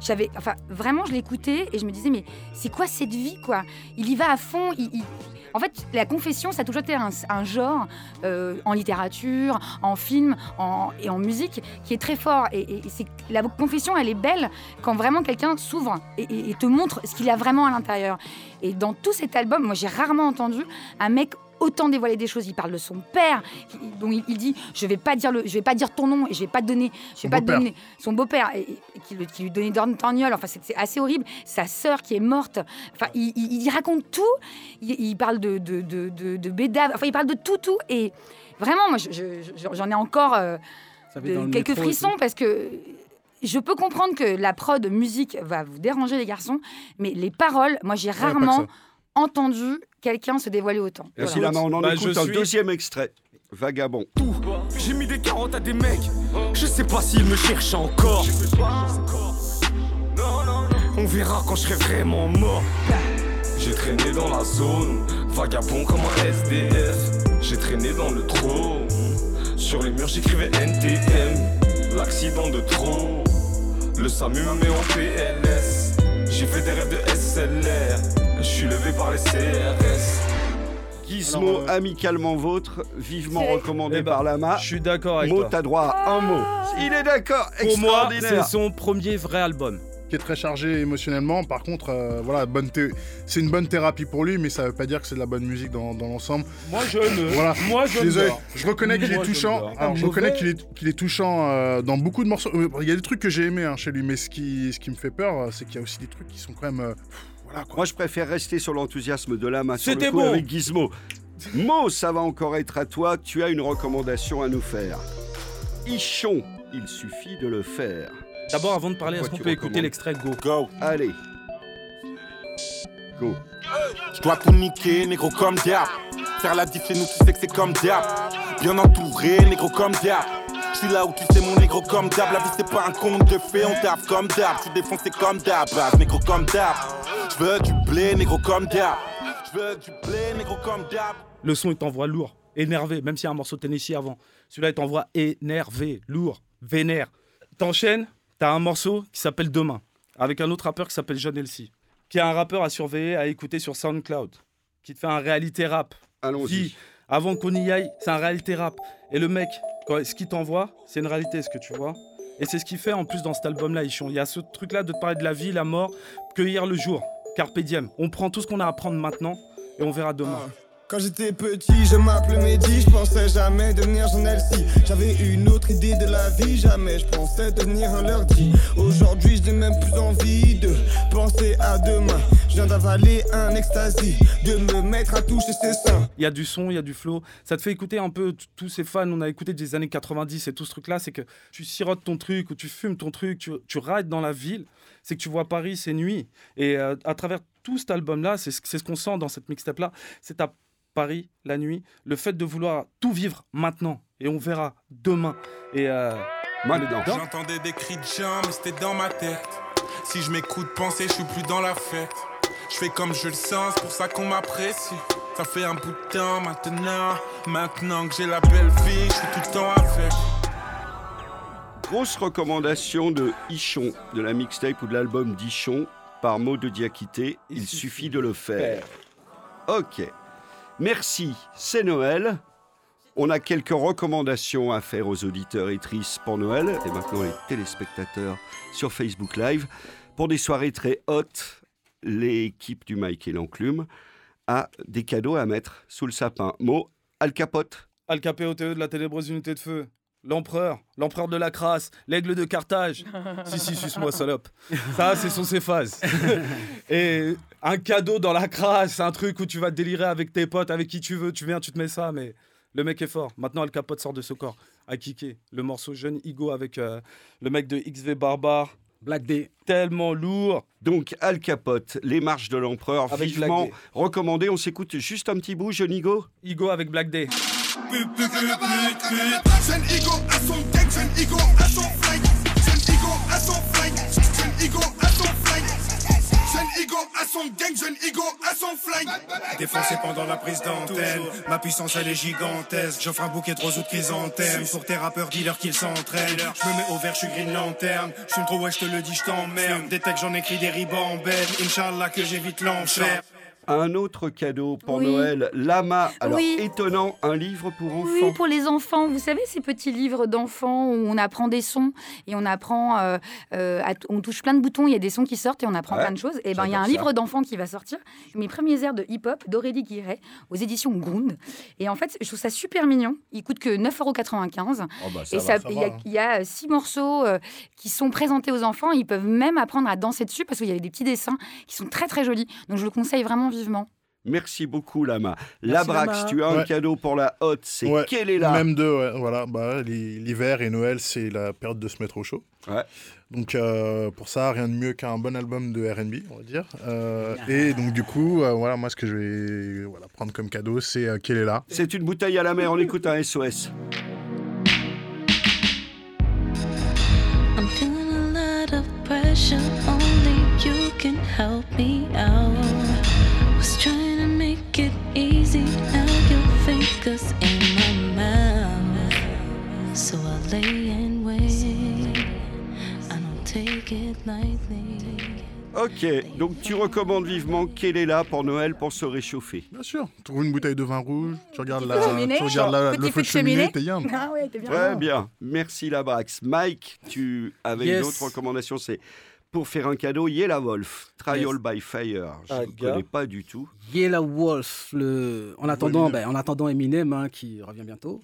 j'avais, enfin, vraiment, je l'écoutais et je me disais, mais c'est quoi cette vie, quoi? Il y va à fond. il- il- En fait, la confession, ça a toujours été un, un genre euh, en littérature, en film en- et en musique qui est très fort. Et, et- la confession, elle est belle quand vraiment quelqu'un s'ouvre et, te montre ce qu'il a vraiment à l'intérieur. Et dans tout cet album, moi, j'ai rarement entendu un mec autant dévoiler des choses. Il parle de son père, il- dont il, il dit je vais pas dire le, je vais pas dire ton nom et je vais pas te donner, je vais Son pas te donner son beau-père et, et qui, lui donnait d'orniol. Enfin, c'est assez horrible. Sa sœur qui est morte. Enfin, il, raconte tout. Il, parle de de de, de, de bédave. Enfin, il parle de tout tout et vraiment, moi, je- je- je- j'en ai encore euh, de- quelques métro frissons parce que. Je peux comprendre que la prod musique va vous déranger les garçons, mais les paroles, moi j'ai rarement. Entendu quelqu'un se dévoiler autant. Merci Voilà. Lama, on en Bah, écoute je un suis- deuxième extrait. Vagabond. J'ai mis des carottes à des mecs. Je sais pas s'ils me cherchent encore. On verra quand je serai vraiment mort. J'ai traîné dans la zone, vagabond comme un SDF. J'ai traîné dans le trou. Sur les murs j'écrivais NTM. L'accident de trop. Le SAMU me met en PLS. J'ai fait des rêves de SLR. Je suis levé par les CRS. Gizmo, Alors, euh, amicalement vôtre, vivement recommandé Eh ben, par Lama. Je suis d'accord avec Mo, toi. t'as droit à un mot. Il est d'accord, Pour moi, c'est son premier vrai album. qui est très chargé émotionnellement. Par contre, euh, voilà, bonne thé- c'est une bonne thérapie pour lui, mais ça veut pas dire que c'est de la bonne musique dans, dans l'ensemble. Moi, je ne. Voilà. Moi, je je reconnais qu'il est touchant. Alors, je reconnais qu'il est, qu'il est touchant euh, dans beaucoup de morceaux. Il y a des trucs que j'ai aimés hein, chez lui, mais ce qui, ce qui me fait peur, c'est qu'il y a aussi des trucs qui sont quand même. euh, pff, voilà quoi. Moi, je préfère rester sur l'enthousiasme de le C'était bon. avec Gizmo. Mo, ça va encore être à toi. Tu as une recommandation à nous faire. Ichon, il suffit de le faire. D'abord, avant de parler, est-ce qu'on tu peut écouter l'extrait Go Go. Allez. Go. Je dois tout niquer, négro comme diable. Faire la diff chez nous, tu sais que c'est comme diable. Bien entouré, négro comme diable. Je suis là où tu sais mon négro comme d'hab. La vie c'est pas un conte de fées, on tape comme d'hab. Tu défoncé comme d'hab, base, négro comme d'hab. Je veux du blé, négro comme d'hab. Je veux du blé, négro comme d'hab. Le son, il t'envoie lourd, énervé, même s'il y a un morceau de Tennessee avant. Celui-là, il t'envoie énervé, lourd, vénère. T'enchaînes, t'as un morceau qui s'appelle Demain, avec un autre rappeur qui s'appelle John Elsie, qui est un rappeur à surveiller, à écouter sur SoundCloud, qui te fait un réalité rap. Allons-y. Avant qu'on y aille, c'est un réalité rap. Et le mec, ce qu'il t'envoie, c'est une réalité, ce que tu vois. Et c'est ce qu'il fait en plus dans cet album-là, Ichon. Il y a ce truc-là de parler de la vie, la mort, cueillir le jour. Carpe diem. On prend tout ce qu'on a à prendre maintenant et on verra demain. Quand j'étais petit, je m'appelais Mehdi, je pensais jamais devenir Jean Elsie. J'avais une autre idée de la vie, jamais je pensais devenir un lundi. Aujourd'hui, je n'ai même plus envie de penser à demain. Je viens d'avaler un ecstasy, de me mettre à toucher ses seins. Il y a du son, il y a du flow. Ça te fait écouter un peu tous ces fans. On a écouté des années 90 et tout ce truc-là. C'est que tu sirotes ton truc ou tu fumes ton truc, tu, tu rides dans la ville. C'est que tu vois Paris, c'est nuit. Et euh, à travers tout cet album-là, c'est ce, c'est ce qu'on sent dans cette mixtape-là. C'est à Paris, la nuit, le fait de vouloir tout vivre maintenant. Et on verra demain. Et euh. J'entendais des cris de gens, mais c'était dans ma tête. Si je m'écoute penser, je suis plus dans la fête. Je fais comme je le sens, c'est pour ça qu'on m'apprécie. Ça fait un bout de temps maintenant. Maintenant que j'ai la belle vie, je suis tout le temps avec. Grosse recommandation de Ichon, de la mixtape ou de l'album d'Ichon, par mot de Diakité. Il, suffit de le faire. Ok. Merci, c'est Noël. On a quelques recommandations à faire aux auditeurs et tristes pour Noël, et maintenant les téléspectateurs sur Facebook Live. Pour des soirées très hautes, l'équipe du Mike et l'Enclume a des cadeaux à mettre sous le sapin. Mot, Al Capote. Al Capote de la ténébreuse unité de feu. l'empereur, l'empereur de la crasse, l'aigle de Carthage. si, si, suce-moi, salope. Ça, c'est son phase. Et un cadeau dans la crasse, un truc où tu vas délirer avec tes potes, avec qui tu veux, tu viens, tu te mets ça, mais le mec est fort. Maintenant, Al Capote sort de ce corps. À kicker. Le morceau Jeune Igo avec euh, le mec de XV Barbare. Black D. Tellement lourd. Donc Al Capote, Les Marches de l'Empereur, Avec vivement recommandé. On s'écoute juste un petit bout, Jeune Igo Igo avec Black D. Défoncé pendant la prise d'antenne, ma puissance elle est gigantesque. J'offre un bouquet de roses ou de chrysanthèmes pour tes rappeurs dealers qu'ils s'entraînent. Je me mets au vert, je suis green lanterne. Je fume trop, ouais, je te le dis, je t'emmerde. Des textes, j'en écris des ribambelles. Inch'Allah que j'évite l'enfer. Un autre cadeau pour Oui. Noël, Lama. Alors Oui. étonnant, un livre pour enfants. Oui, pour les enfants. Vous savez, ces petits livres d'enfants où on apprend des sons et on apprend, euh, euh, à on touche plein de boutons, il y a des sons qui sortent et on apprend Ouais, plein de choses. Et ben, il y a un ça. livre d'enfants qui va sortir, mes premiers airs de hip-hop d'Aurélie Guiret aux éditions Grund. Et en fait, je trouve ça super mignon. Il coûte que 9,95 Oh bah, ça Et va, ça, ça il va, y, a- hein. il y a six morceaux euh, qui sont présentés aux enfants. Ils peuvent même apprendre à danser dessus parce qu'il y a des petits dessins qui sont très très jolis. Donc je le conseille vraiment vivement. Merci beaucoup, Lama. Merci, Labrax, Lama. tu as un Ouais. cadeau pour la hotte. C'est Ouais, quel est là Même deux, ouais, voilà. Bah, l'hi- L'hiver et Noël, c'est la période de se mettre au chaud. Donc euh, pour ça, rien de mieux qu'un bon album de R&B, on va dire. Euh, et donc du coup, euh, voilà, moi ce que je vais voilà, prendre comme cadeau, c'est euh, Quelle est là C'est une bouteille à la mer. On écoute un SOS. I'm feeling a lot of pressure. Only you can help me out. Easy. Now your fingers in my mouth. So I lay and wait. I don't take it lightly. Ok, donc tu recommandes vivement Quel est là pour Noël pour se réchauffer Bien sûr. Tu trouves une bouteille de vin rouge, tu regardes, la, cheminée, tu regardes la- le feu de cheminée, t'es bien. Ah ouais, t'es bien. Très bien, merci Labrax. Mike, tu avais Yes. une autre recommandation, c'est pour faire un cadeau, Yella Wolf, Trial Yes. by Fire. Je Ah, ne connais pas du tout. Yella Wolf, le... en, attendant, Eminem. ben, en attendant Eminem hein, qui revient bientôt,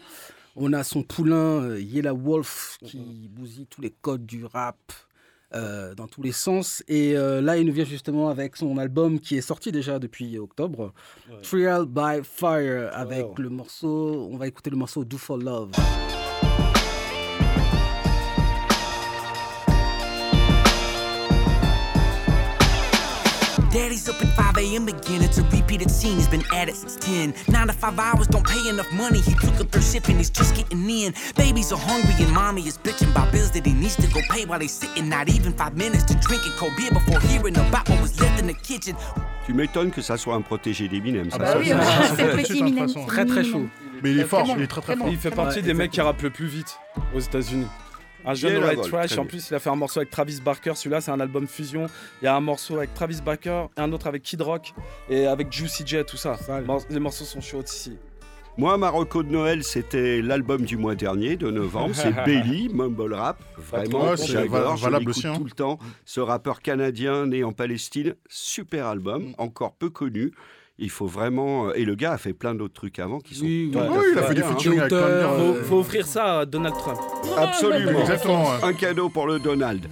on a son poulain euh, Yella Wolf qui bousille tous les codes du rap euh, dans tous les sens. Et euh, là, il nous vient justement avec son album qui est sorti déjà depuis octobre, Trial by Fire, avec le morceau, on va écouter le morceau Do for Love. Daddy's up at 5 a.m. again. It's a repeated scene. He's been at it since 10. Nine to five hours don't pay enough money. He took a third shift and he's just getting in. Babies are hungry and mommy is bitching about bills that he needs to go pay while they sitting. Not even five minutes to drinking cold beer before hearing about what was left in the kitchen. Tu m'étonnes que ça soit un protégé d'Eminem. ça. bah oui, Ça, ça, c'est ça, le ça, petit ça, Eminem. ça, ça, Très, très chaud. Mais il est fort, il est très, très fort. Il fait partie des mecs qui rappent le plus vite aux États-Unis. Un jeune Wolf, Trash, en plus il a fait un morceau avec Travis Barker, celui-là c'est un album fusion. Il y a un morceau avec Travis Barker, un autre avec Kid Rock et avec Juicy J, tout ça. Les morceaux sont chauds ici. Moi, Marocco de Noël, c'était l'album du mois dernier, de novembre. C'est Bailey, Mumble Rap. Vraiment, j'adore, je aussi, hein. tout le temps. Ce rappeur canadien né en Palestine, super album, encore peu connu. Il faut vraiment. euh, Et le gars a fait plein d'autres trucs avant qui sont. Oui, il a fait hein. featuring avec plein de gens. Faut, faut offrir ça à Donald Trump. Absolument. Exactement. Un cadeau pour le Donald.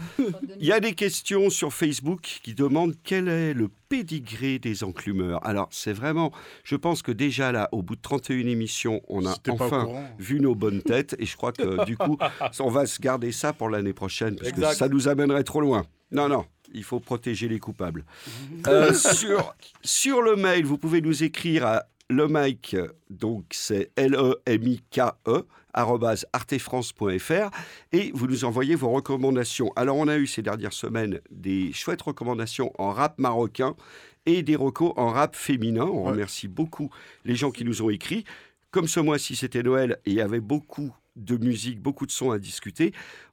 Il y a des questions sur Facebook qui demandent quel est le pédigré des enclumeurs. Alors, c'est vraiment. Je pense que déjà là, au bout de 31 émissions, on a enfin vu nos bonnes têtes. Et je crois que du coup, on va se garder ça pour l'année prochaine parce Exact. que ça nous amènerait trop loin. Non, non. Il faut protéger les coupables. Euh, sur, sur le mail, vous pouvez nous écrire à le mic, donc c'est L-E-M-I-K-E, arobase artefrance.fr, et vous nous envoyez vos recommandations. Alors, on a eu ces dernières semaines des chouettes recommandations en rap marocain et des recos en rap féminin. On remercie beaucoup les gens qui nous ont écrit. Comme ce mois-ci, c'était Noël et il y avait beaucoup de musique, beaucoup de sons à discuter,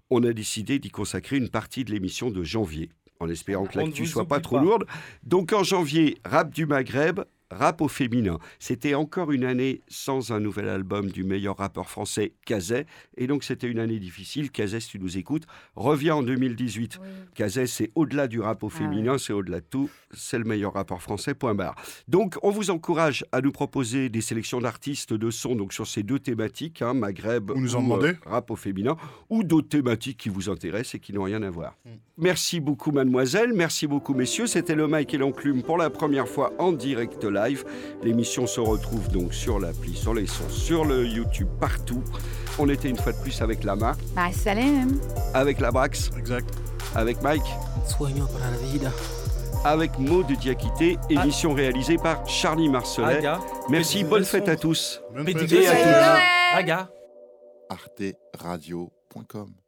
on a décidé d'y consacrer une partie de l'émission de janvier, en espérant que l'actu soit pas trop pas. lourde. Donc en janvier, rap du Maghreb, Rap au féminin. C'était encore une année sans un nouvel album du meilleur rappeur français, Kazay. Et donc, c'était une année difficile. Kazay, si tu nous écoutes, reviens en 2018. Kazay, c'est au-delà du rap au Ah féminin, c'est au-delà de tout. C'est le meilleur rappeur français, point barre. Donc, on vous encourage à nous proposer des sélections d'artistes de son donc sur ces deux thématiques, hein, Maghreb Ou nous en ou, euh, rap au féminin, ou d'autres thématiques qui vous intéressent et qui n'ont rien à voir. Merci beaucoup, mademoiselle. Merci beaucoup, messieurs. C'était le Mike et l'Enclume pour la première fois en direct live. L'émission se retrouve donc sur l'appli, sur les sons, sur le YouTube, partout. On était une fois de plus avec Lama, Bah, avec la Brax, exact. avec Mike, Sueño para la vida. avec Maud Diakité. Émission réalisée par Charlie Marcelet. Aga. Merci, bonne fête à tous. Bonne fête. À toutes. Aga. arteradio.com